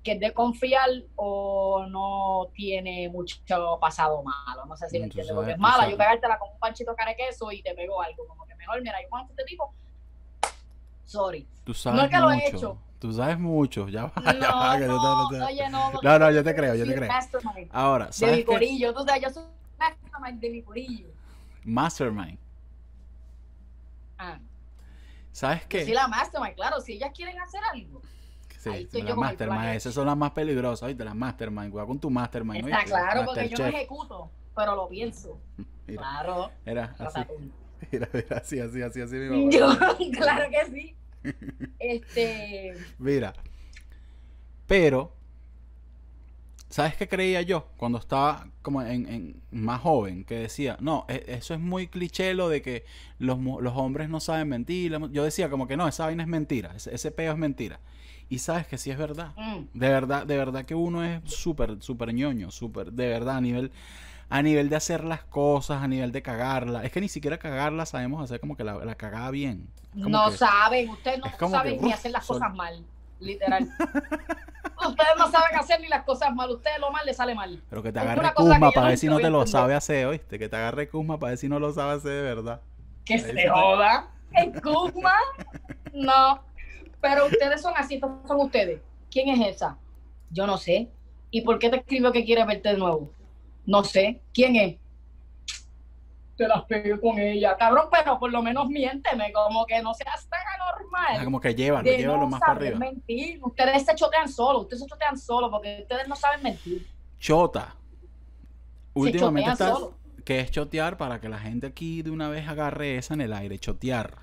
Speaker 2: que es de confiar o no tiene mucho pasado malo. No sé si me entiendes. Porque es mala yo pegártela con un panchito cara queso y te pego algo. Como que mejor, mira, yo conozco este tipo. Sorry.
Speaker 1: Tú sabes no es que lo he hecho. Tú sabes mucho, ya va, no, ya va, que no, yo te, oye, no, no, no, yo te creo, yo te creo. Ahora,
Speaker 2: ¿sabes De mi corillo, tú sabes, yo soy mastermind de mi corillo.
Speaker 1: Mastermind.
Speaker 2: Ah.
Speaker 1: ¿Sabes qué?
Speaker 2: Sí, la mastermind, claro, si ellas quieren hacer algo
Speaker 1: Sí, las mastermind, esas son las más peligrosas, ¿viste? Las mastermind, cuidado con tu mastermind.
Speaker 2: Está claro, porque yo no ejecuto, pero lo pienso. claro.
Speaker 1: Era así. Era, así, así, así, así
Speaker 2: mi Yo, claro que sí. este.
Speaker 1: Mira. Pero, ¿sabes qué creía yo cuando estaba como en, más joven? Que decía, no, e, eso es muy cliché lo de que los, los hombres no saben mentir. Yo decía como que no, esa vaina es mentira, ese, ese peo es mentira. Y sabes que sí es verdad. Mm. De verdad, de verdad que uno es súper, súper ñoño, súper, de verdad, a nivel, a nivel de hacer las cosas, a nivel de cagarla. Es que ni siquiera cagarla sabemos hacer como que la, la cagada bien.
Speaker 2: No saben, ustedes no saben ni hacer las cosas mal, literal. ustedes no saben hacer ni las cosas mal, ustedes lo mal les sale mal.
Speaker 1: Pero que te agarre Kuzma para ver si no te lo sabe hacer, ¿oíste? Que te agarre Kuzma para ver si no lo sabe hacer de verdad.
Speaker 2: Que se joda. ¿En Kuzma? No. Pero ustedes son así, son ustedes. ¿Quién es esa? Yo no sé. ¿Y por qué te escribió que quiere verte de nuevo? No sé. ¿Quién es? Te las pegué con ella. Cabrón, pero por lo menos miénteme, como que no seas tan anormal.
Speaker 1: como que llevan, lo más para arriba.
Speaker 2: mentir. Ustedes se chotean solo, ustedes se chotean solo porque ustedes no saben mentir.
Speaker 1: Chota. Últimamente estás, que es chotear para que la gente aquí de una vez agarre esa en el aire, chotear.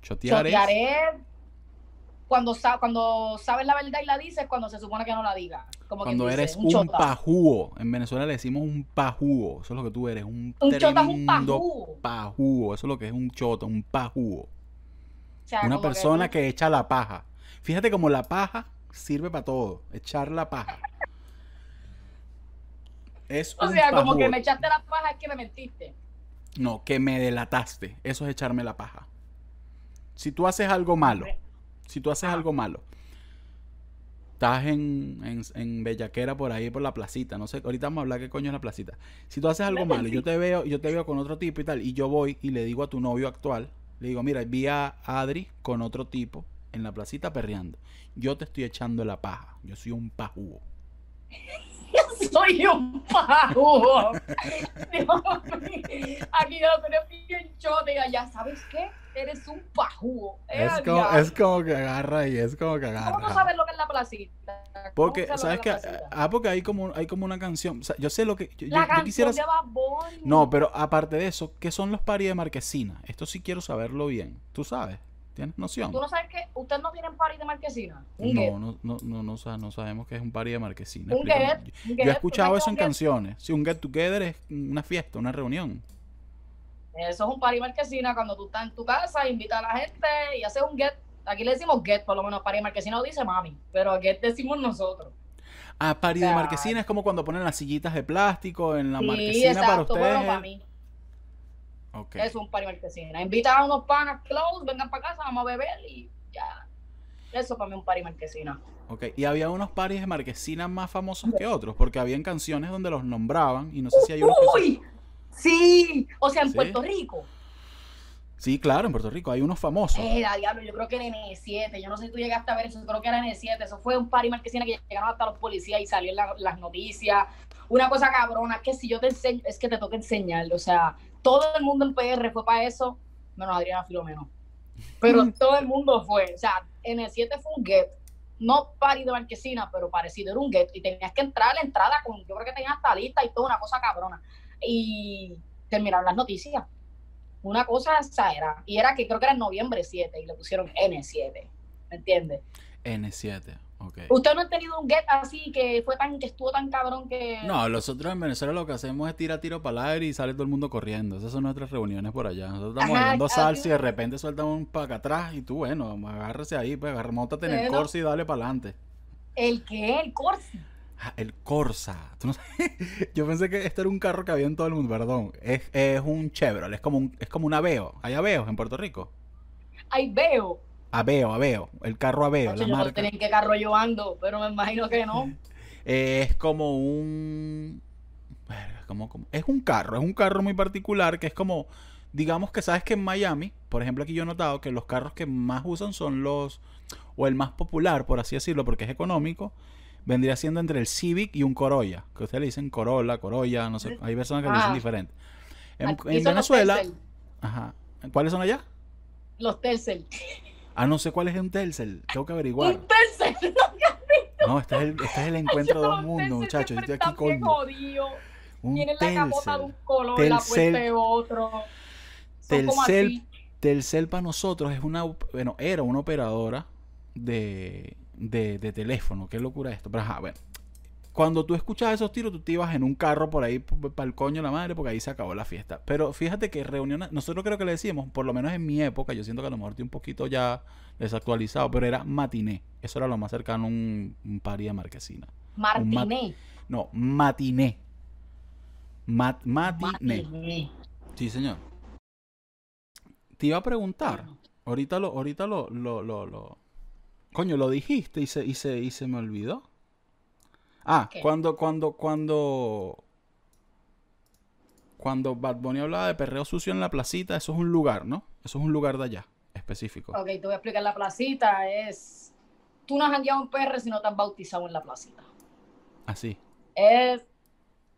Speaker 1: Chotear,
Speaker 2: chotear es cuando, cuando sabes la verdad y la dices, cuando se supone que no la diga. Como
Speaker 1: cuando eres un, un pajúo. En Venezuela le decimos un pajúo. Eso es lo que tú eres. Un,
Speaker 2: un chota es un pajúo.
Speaker 1: Eso es lo que es un chota, un pajúo. Una persona que, echa la paja. Fíjate como la paja sirve para todo. Echar la paja.
Speaker 2: Es o sea, como que me echaste la paja es que me mentiste.
Speaker 1: No, que me delataste. Eso es echarme la paja. Si tú haces algo malo si tú haces algo malo, estás en, en, Bellaquera por ahí por la placita, no sé, ahorita vamos a hablar qué coño es la placita. Si tú haces algo malo, yo te veo, yo te veo con otro tipo y tal, y yo voy y le digo a tu novio actual, le digo, mira, vi a Adri con otro tipo en la placita perreando. Yo te estoy echando la paja. Yo soy un pajugo.
Speaker 2: soy un pajugo. Aquí yo tengo bien chote ya sabes qué eres un pajugo.
Speaker 1: Es como, es como, que agarra y es como que agarra.
Speaker 2: ¿Cómo no sabes lo que es la placita?
Speaker 1: Porque, ¿sabes qué? Ah, porque hay como, hay como una canción. O sea, yo sé lo que. Yo,
Speaker 2: la
Speaker 1: yo,
Speaker 2: quisiera.
Speaker 1: No, pero aparte de eso, ¿qué son los paris de marquesina? Esto sí quiero saberlo bien. ¿Tú sabes? ¿Tienes noción?
Speaker 2: ¿Tú no sabes que ustedes no tienen party de marquesina?
Speaker 1: no, no, no, no, no, sabemos que es un party de marquesina. Un get, yo, he escuchado eso en canciones. Sí, un get together es una fiesta, una reunión.
Speaker 2: Eso es un party marquesina cuando tú estás en tu casa, invitas a la gente y haces un get. Aquí le decimos get, por lo menos party marquesina lo dice mami, pero get decimos nosotros.
Speaker 1: Ah, party de marquesina es como cuando ponen las sillitas de plástico en la marquesina para ustedes. para mí.
Speaker 2: Okay. Es un party marquesina. Invita a unos panas close, vengan para casa, vamos a beber y ya. Eso para mí es un party marquesina.
Speaker 1: Ok, y había unos paris de marquesina más famosos que otros, porque habían canciones donde los nombraban y no sé si hay unos
Speaker 2: ¡Uy! Sí, o sea, en Puerto Rico.
Speaker 1: Sí, claro, en Puerto Rico hay unos famosos.
Speaker 2: Era, diablo, yo creo que era N7. Yo no sé si tú llegaste a ver eso, creo que era N7. Eso fue un party marquesina que llegaron hasta los policías y salió en las noticias. Una cosa cabrona, que si yo te enseño, es que te toca enseñarlo. O sea, todo el mundo en PR fue para eso, menos Adriana Filomeno. Pero todo el mundo fue. O sea, N7 fue un get. No party de marquesina, pero parecido, era un get. Y tenías que entrar a la entrada con, yo creo que tenías hasta lista y toda una cosa cabrona. Y terminaron las noticias una cosa esa era. Y era que creo que era en noviembre 7 y le pusieron N7. ¿Me entiendes?
Speaker 1: N7, ok.
Speaker 2: ¿Usted no ha tenido un get así que fue tan, que estuvo tan cabrón que.
Speaker 1: No, nosotros en Venezuela lo que hacemos es tirar tiro para el aire y sale todo el mundo corriendo. Esas son nuestras reuniones por allá. Nosotros estamos hablando salsa y de repente sueltan un para atrás y tú, bueno, agárrese ahí, pues montate en el corsi y dale para adelante.
Speaker 2: ¿El qué? ¿El corsi?
Speaker 1: Ah, el Corsa. Yo pensé que este era un carro que había en todo el mundo, perdón. Es, un Chevrolet, es como un, es como un Aveo. ¿Hay Aveos en Puerto Rico?
Speaker 2: Hay Veo.
Speaker 1: Aveo, Aveo. El carro Aveo,
Speaker 2: la yo No sé qué carro yo ando, pero me imagino que no.
Speaker 1: es como un... Como, como... Es un carro, es un carro muy particular que es como... Digamos que sabes que en Miami, por ejemplo, aquí yo he notado que los carros que más usan son los... O el más popular, por así decirlo, porque es económico vendría siendo entre el Civic y un Corolla. Que ustedes le dicen Corolla, Corolla, no sé. Hay personas que le dicen ah. diferente. En, Venezuela. Ajá. ¿Cuáles son allá?
Speaker 2: Los Telcel.
Speaker 1: Ah, no sé cuál es un Telcel. Tengo que averiguar.
Speaker 2: Un Telcel.
Speaker 1: No, este es el, este es el encuentro de dos mundos, muchachos. Yo estoy aquí con.
Speaker 2: Un Tiene la capota de un color, Telcel, la de otro.
Speaker 1: Telcel, Telcel para nosotros es una, bueno, era una operadora de, de, teléfono. Qué locura esto. Pero ajá, bueno. Cuando tú escuchabas esos tiros, tú te ibas en un carro por ahí para el coño la madre, porque ahí se acabó la fiesta. Pero fíjate que reuniones, nosotros creo que le decíamos, por lo menos en mi época, yo siento que a lo mejor estoy un poquito ya desactualizado, pero era matiné. Eso era lo más cercano a un, un party de marquesina.
Speaker 2: Martiné.
Speaker 1: no, matiné. Mat matiné. Sí, señor. Te iba a preguntar. Ahorita lo, ahorita lo, lo, lo Coño, lo dijiste y se, y se, y se me olvidó. Ah, cuando, cuando, cuando. Cuando Bad Bunny hablaba de perreo sucio en la placita, eso es un lugar, ¿no? Eso es un lugar de allá, específico.
Speaker 2: Ok, te voy a explicar. La placita es. Tú no has jangueado un perro si no te has bautizado en la placita.
Speaker 1: Así.
Speaker 2: Es.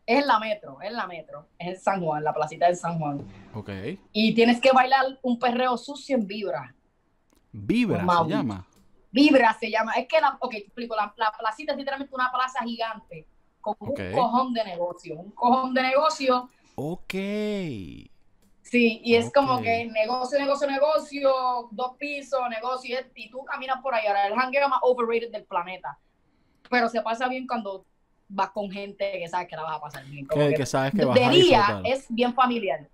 Speaker 2: Es en la metro, es en la metro. Es en San Juan, la placita de San Juan.
Speaker 1: Ok.
Speaker 2: Y tienes que bailar un perreo sucio en vibra.
Speaker 1: Vibra se llama.
Speaker 2: Vibra se llama. Es que, la, ok, te explico, la, placita es literalmente una plaza gigante con un cojón de negocio. Un cojón de negocio.
Speaker 1: Ok.
Speaker 2: Sí, y es como que negocio, negocio, negocio, dos pisos, negocio, y tú caminas por ahí. Ahora, el hangueo más overrated del planeta. Pero se pasa bien cuando vas con gente que sabes que la vas a pasar bien.
Speaker 1: que, sabes que vas
Speaker 2: de día es bien familiar.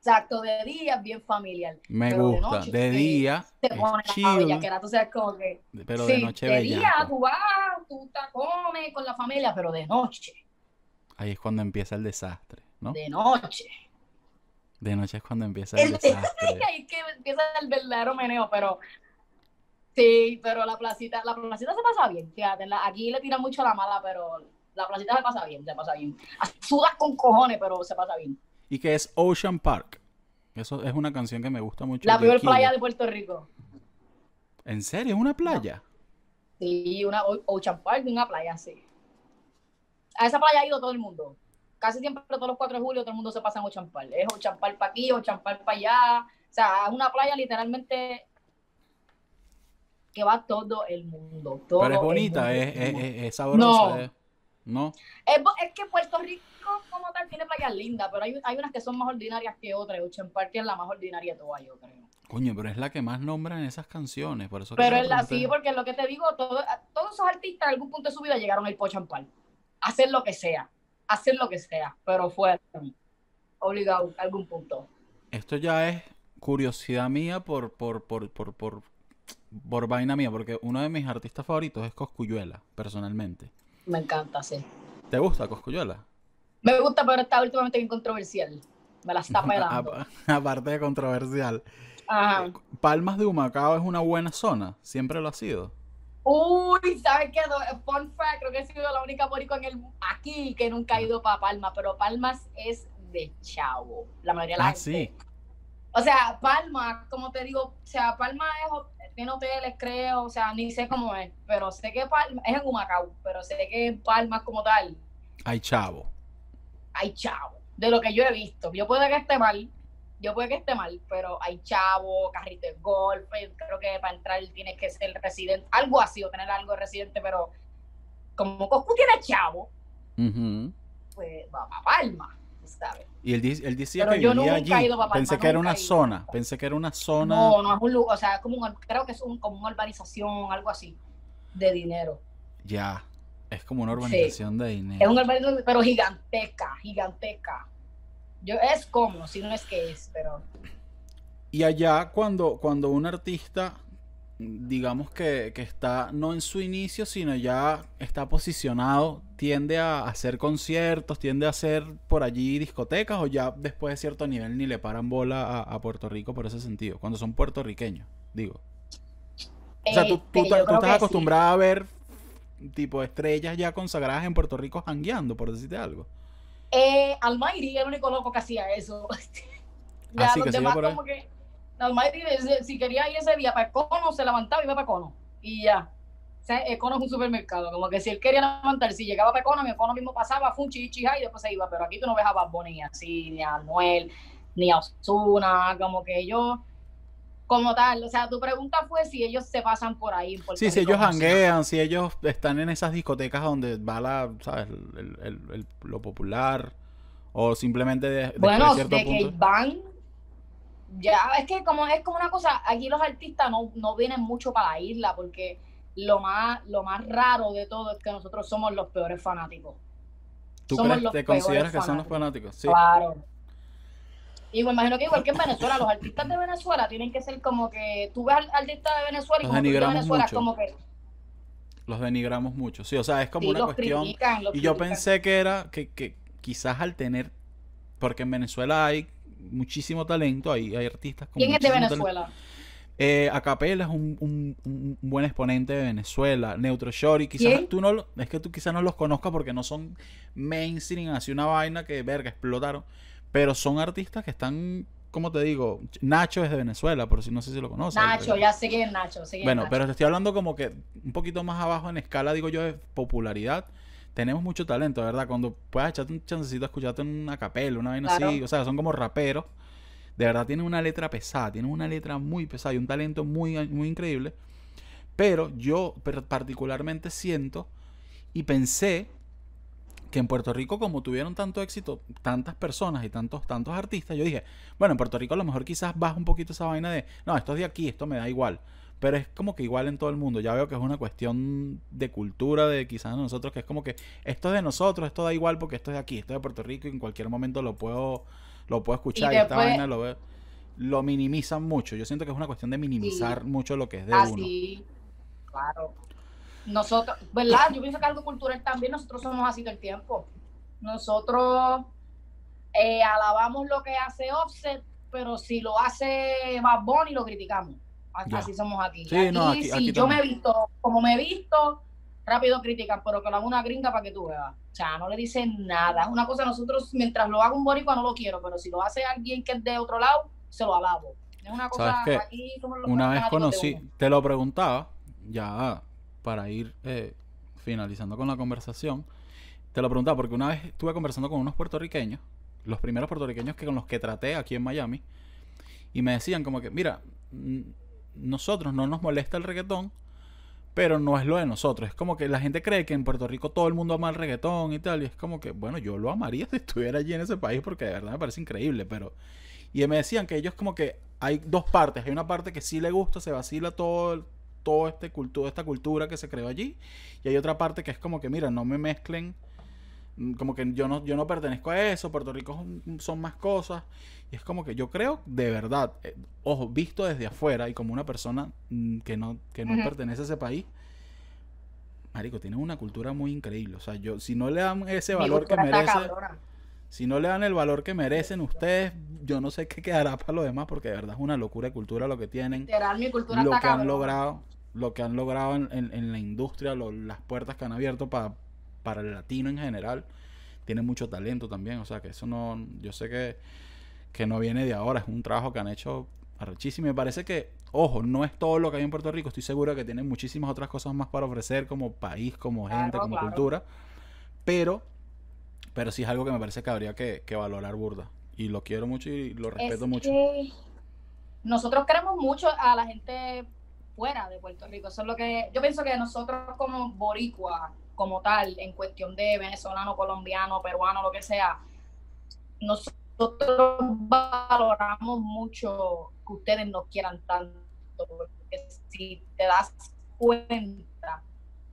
Speaker 2: Exacto, de día bien familiar.
Speaker 1: Me gusta. De, día.
Speaker 2: Te pone la que era, tú sabes como que.
Speaker 1: Pero de noche
Speaker 2: De día tú vas, tú te comes con la familia, pero de noche.
Speaker 1: Ahí es cuando empieza el desastre, ¿no?
Speaker 2: De noche.
Speaker 1: De noche es cuando empieza el, desastre.
Speaker 2: Ahí que empieza el verdadero meneo, pero. Sí, pero la placita, la placita se pasa bien, fíjate. aquí le tiran mucho la mala, pero la placita se pasa bien, se pasa bien. Sudas con cojones, pero se pasa bien
Speaker 1: y que es Ocean Park. Eso es una canción que me gusta mucho.
Speaker 2: La peor playa de Puerto Rico.
Speaker 1: ¿En serio? ¿Es una playa?
Speaker 2: Sí, una Ocean Park, una playa, sí. A esa playa ha ido todo el mundo. Casi siempre todos los 4 de julio todo el mundo se pasa en Ocean Park. Es Ocean Park para aquí, Ocean Park para allá. O sea, es una playa literalmente que va todo el mundo. Pero
Speaker 1: es bonita, es, es, sabrosa. No.
Speaker 2: Es, que Puerto Rico como tal tiene playas lindas, pero hay, hay unas que son más ordinarias que otras. Ocean Park es la más ordinaria de todas, yo creo.
Speaker 1: Coño, pero es la que más nombran esas canciones, por eso
Speaker 2: Pero es la sí, porque lo que te digo, todos esos artistas en algún punto de su vida llegaron al Ocean Park. Hacer lo que sea, hacer lo que sea, pero fue obligado a algún punto.
Speaker 1: Esto ya es curiosidad mía por, por, por, por, por, por vaina mía, porque uno de mis artistas favoritos es Coscuyuela, personalmente.
Speaker 2: Me encanta, sí.
Speaker 1: ¿Te gusta Coscuyuela?
Speaker 2: Me gusta, pero está últimamente bien controversial. Me la está pelando.
Speaker 1: Aparte de controversial. Ajá. Palmas de Humacao es una buena zona. Siempre lo ha sido.
Speaker 2: Uy, ¿sabes qué? Fun fact, creo que he sido la única boricua en el, aquí que nunca ha ido para Palmas, pero Palmas es de chavo. La mayoría de la
Speaker 1: ah,
Speaker 2: gente.
Speaker 1: sí.
Speaker 2: O sea, Palma, como te digo, o sea, Palma es, tiene hoteles, creo, o sea, ni sé cómo es, pero sé que Palma es en Humacao, pero sé que en Palma como tal.
Speaker 1: Hay chavo.
Speaker 2: Hay chavo. De lo que yo he visto. Yo puedo que esté mal, yo puede que esté mal, pero hay chavo, carrito de golf, creo que para entrar tienes que ser residente, algo así, o tener algo de residente, pero como Coscu tiene chavo, pues va a Palma.
Speaker 1: Y él, él decía que vivía allí. pensé que era una zona. Pensé que era una zona.
Speaker 2: No, no es un lugar. O sea, como creo que es un, como una urbanización, algo así, de dinero.
Speaker 1: Ya. Es como una urbanización de dinero.
Speaker 2: Es una urbanización, pero gigantesca, gigantesca. Yo, es como, si no es que es, pero.
Speaker 1: Y allá, cuando, cuando un artista digamos que, está no en su inicio, sino ya está posicionado, tiende a hacer conciertos, tiende a hacer por allí discotecas o ya después de cierto nivel ni le paran bola a, Puerto Rico por ese sentido, cuando son puertorriqueños, digo. O sea, tú, este, estás acostumbrada a ver tipo estrellas ya consagradas en Puerto Rico jangueando, por decirte algo.
Speaker 2: Eh, Almighty era el único loco que hacía eso. ya los demás como que Almighty, si quería ir ese día para Econo, se levantaba y iba para Econo. Y ya. Sea, Econo es un supermercado. Como que si él quería levantar, si llegaba para Econo, mi Econo mismo pasaba, fue un chichija y después se iba. Pero aquí tú no ves a Bad Bunny así, ni a Noel, ni a Osuna. Como que ellos, como tal. O sea, tu pregunta fue si ellos se pasan por ahí.
Speaker 1: sí, si ellos hanguean, si ellos están en esas discotecas donde va la, ¿sabes? lo popular. O simplemente de,
Speaker 2: bueno, de que van ya es que como es como una cosa, aquí los artistas no, no vienen mucho para la isla porque lo más, lo más raro de todo es que nosotros somos los peores fanáticos.
Speaker 1: ¿Tú crees, te consideras que son los fanáticos? Sí.
Speaker 2: Claro. Y me imagino que igual que en Venezuela, los artistas de Venezuela tienen que ser como que tú ves al artista de Venezuela y los como de Venezuela
Speaker 1: mucho. como que los denigramos mucho. Sí, o sea, es como una cuestión. y yo pensé que era que, que quizás al tener porque en Venezuela hay muchísimo talento, hay, hay artistas
Speaker 2: con ¿Quién es de Venezuela?
Speaker 1: Eh, Acapella es un, un, buen exponente de Venezuela. Neutro Shorty, quizás tú no es que tú quizás no los conozcas porque no son mainstream, así una vaina que verga explotaron, pero son artistas que están como te digo, Nacho es de Venezuela, por si no sé si lo conoces.
Speaker 2: Nacho, ya sé que es Nacho.
Speaker 1: bueno, pero te estoy hablando como que un poquito más abajo en escala, digo yo, de popularidad tenemos mucho talento, ¿verdad? Cuando puedas echarte un chancecito a escucharte una capela, una vaina así, o sea, son como raperos. De verdad tienen una letra pesada, tienen una letra muy pesada y un talento muy, muy increíble. Pero yo particularmente siento y pensé que en Puerto Rico, como tuvieron tanto éxito, tantas personas y tantos, tantos artistas, yo dije, bueno, en Puerto Rico a lo mejor quizás baja un poquito esa vaina de, no, esto es de aquí, esto me da igual. Pero es como que igual en todo el mundo. Ya veo que es una cuestión de cultura de quizás nosotros, que es como que esto es de nosotros, esto da igual porque esto es de aquí, esto es de Puerto Rico y en cualquier momento lo puedo, lo puedo escuchar y, esta vaina lo veo. Lo minimizan mucho. Yo siento que es una cuestión de minimizar mucho lo que es de
Speaker 2: ah,
Speaker 1: uno.
Speaker 2: Sí, claro. Nosotros, ¿verdad? Yo pienso que algo cultural también, nosotros somos así todo el tiempo. Nosotros eh, alabamos lo que hace Offset, pero si lo hace Bad Bunny lo criticamos. Así somos aquí. Sí, si yo me he visto, como me he visto, rápido critican, pero que lo haga una gringa para que tú veas. O sea, no le dicen nada. Una cosa, nosotros, mientras lo haga un boricua, no lo quiero, pero si lo hace alguien que es de otro lado, se lo alabo. Es una cosa, aquí
Speaker 1: Una vez conocí, te lo preguntaba, ya para ir eh, finalizando con la conversación, te lo preguntaba porque una vez estuve conversando con unos puertorriqueños, los primeros puertorriqueños que con los que traté aquí en Miami, y me decían como que, mira, nosotros no nos molesta el reggaetón, pero no es lo de nosotros. Es como que la gente cree que en Puerto Rico todo el mundo ama el reggaetón y tal. Y es como que, bueno, yo lo amaría si estuviera allí en ese país porque de verdad me parece increíble. Pero. Y me decían que ellos, como que hay dos partes. Hay una parte que sí le gusta, se vacila todo, todo este cultura, esta cultura que se creó allí. Y hay otra parte que es como que, mira, no me mezclen como que yo no, yo no pertenezco a eso, Puerto Rico son, más cosas. Y es como que yo creo, de verdad, eh, ojo, visto desde afuera y como una persona mm, que no, que no pertenece a ese país, Marico, tiene una cultura muy increíble. O sea, yo, si no le dan ese valor que merece, si no le dan el valor que merecen ustedes, yo no sé qué quedará para los demás, porque de verdad es una locura de cultura lo que tienen. lo que han logrado, lo que han logrado en, en, la industria, las puertas que han abierto para para el latino en general, tiene mucho talento también. O sea, que eso no. Yo sé que, que no viene de ahora, es un trabajo que han hecho arrechísimo. Me parece que, ojo, no es todo lo que hay en Puerto Rico, estoy seguro que tienen muchísimas otras cosas más para ofrecer como país, como gente, como cultura, pero, pero sí es algo que me parece que habría que, valorar burda. Y lo quiero mucho y lo respeto mucho.
Speaker 2: nosotros queremos mucho a la gente fuera de Puerto Rico. Eso es lo que yo pienso que nosotros como boricua, como tal, en cuestión de venezolano, colombiano, peruano, lo que sea, nosotros valoramos mucho que ustedes nos quieran tanto, porque si te das cuenta,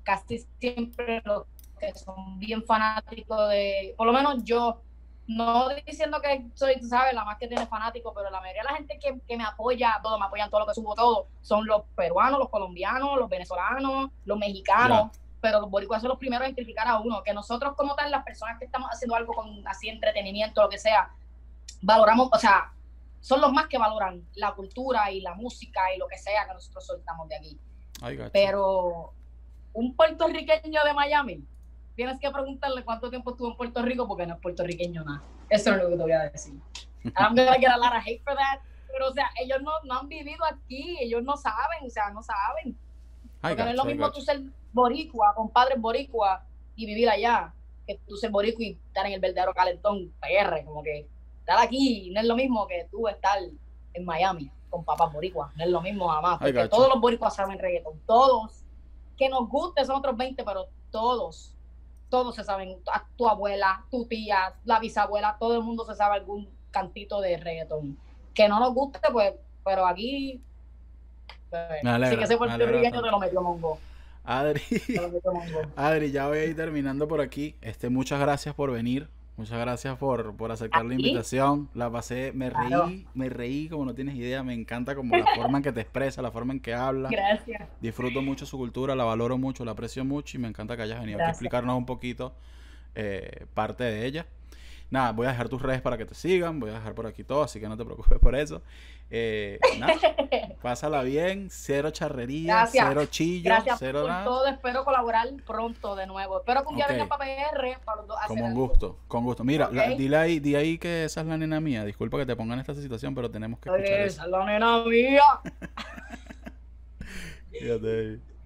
Speaker 2: casi siempre los que son bien fanáticos de, por lo menos yo, no diciendo que soy, tú sabes, la más que tiene fanáticos, pero la mayoría de la gente que, me apoya, todo, me apoyan todo lo que subo, todo, son los peruanos, los colombianos, los venezolanos, los mexicanos, pero los boricuas son los primeros a identificar a uno, que nosotros como tal, las personas que estamos haciendo algo con así entretenimiento, lo que sea, valoramos, o sea, son los más que valoran la cultura y la música y lo que sea que nosotros soltamos de aquí. Pero un puertorriqueño de Miami, tienes que preguntarle cuánto tiempo estuvo en Puerto Rico porque no es puertorriqueño nada. Eso es lo que te voy a decir. I'm gonna get a lot of hate for that. Pero, o sea, ellos no, no han vivido aquí, ellos no saben, o sea, no saben. Porque no es lo mismo tú ser boricua, con padres boricua y vivir allá, que tú ser boricua y estar en el verdadero calentón PR, como que estar aquí no es lo mismo que tú estar en Miami con papás boricua, no es lo mismo jamás, porque todos los boricuas saben reggaeton, todos, que nos guste son otros 20, pero todos todos se saben, tu abuela, tu tía, la bisabuela, todo el mundo se sabe algún cantito de reggaetón. Que no nos guste, pues, pero aquí, pues, sí que ese puertorriqueño te lo metió mongo.
Speaker 1: Adri, Adri, ya voy a ir terminando por aquí. Este, muchas gracias por venir. Muchas gracias por, por aceptar la invitación. La pasé, me reí, me reí como no tienes idea. Me encanta como la forma en que te expresa, la forma en que habla.
Speaker 2: Gracias.
Speaker 1: Disfruto mucho su cultura, la valoro mucho, la aprecio mucho y me encanta que hayas venido a explicarnos un poquito eh, parte de ella. Nada, voy a dejar tus redes para que te sigan, voy a dejar por aquí todo, así que no te preocupes por eso. Eh, nada, pásala bien, cero charrería, cero chillo,
Speaker 2: Gracias
Speaker 1: cero
Speaker 2: por todo, espero colaborar pronto de nuevo. Espero que un día venga para PR para los dos.
Speaker 1: Con gusto, con gusto. Mira, dile ahí, di ahí que esa es la nena mía. Disculpa que te pongan en esta situación, pero tenemos que escuchar
Speaker 2: Esa es la nena mía.
Speaker 1: Fíjate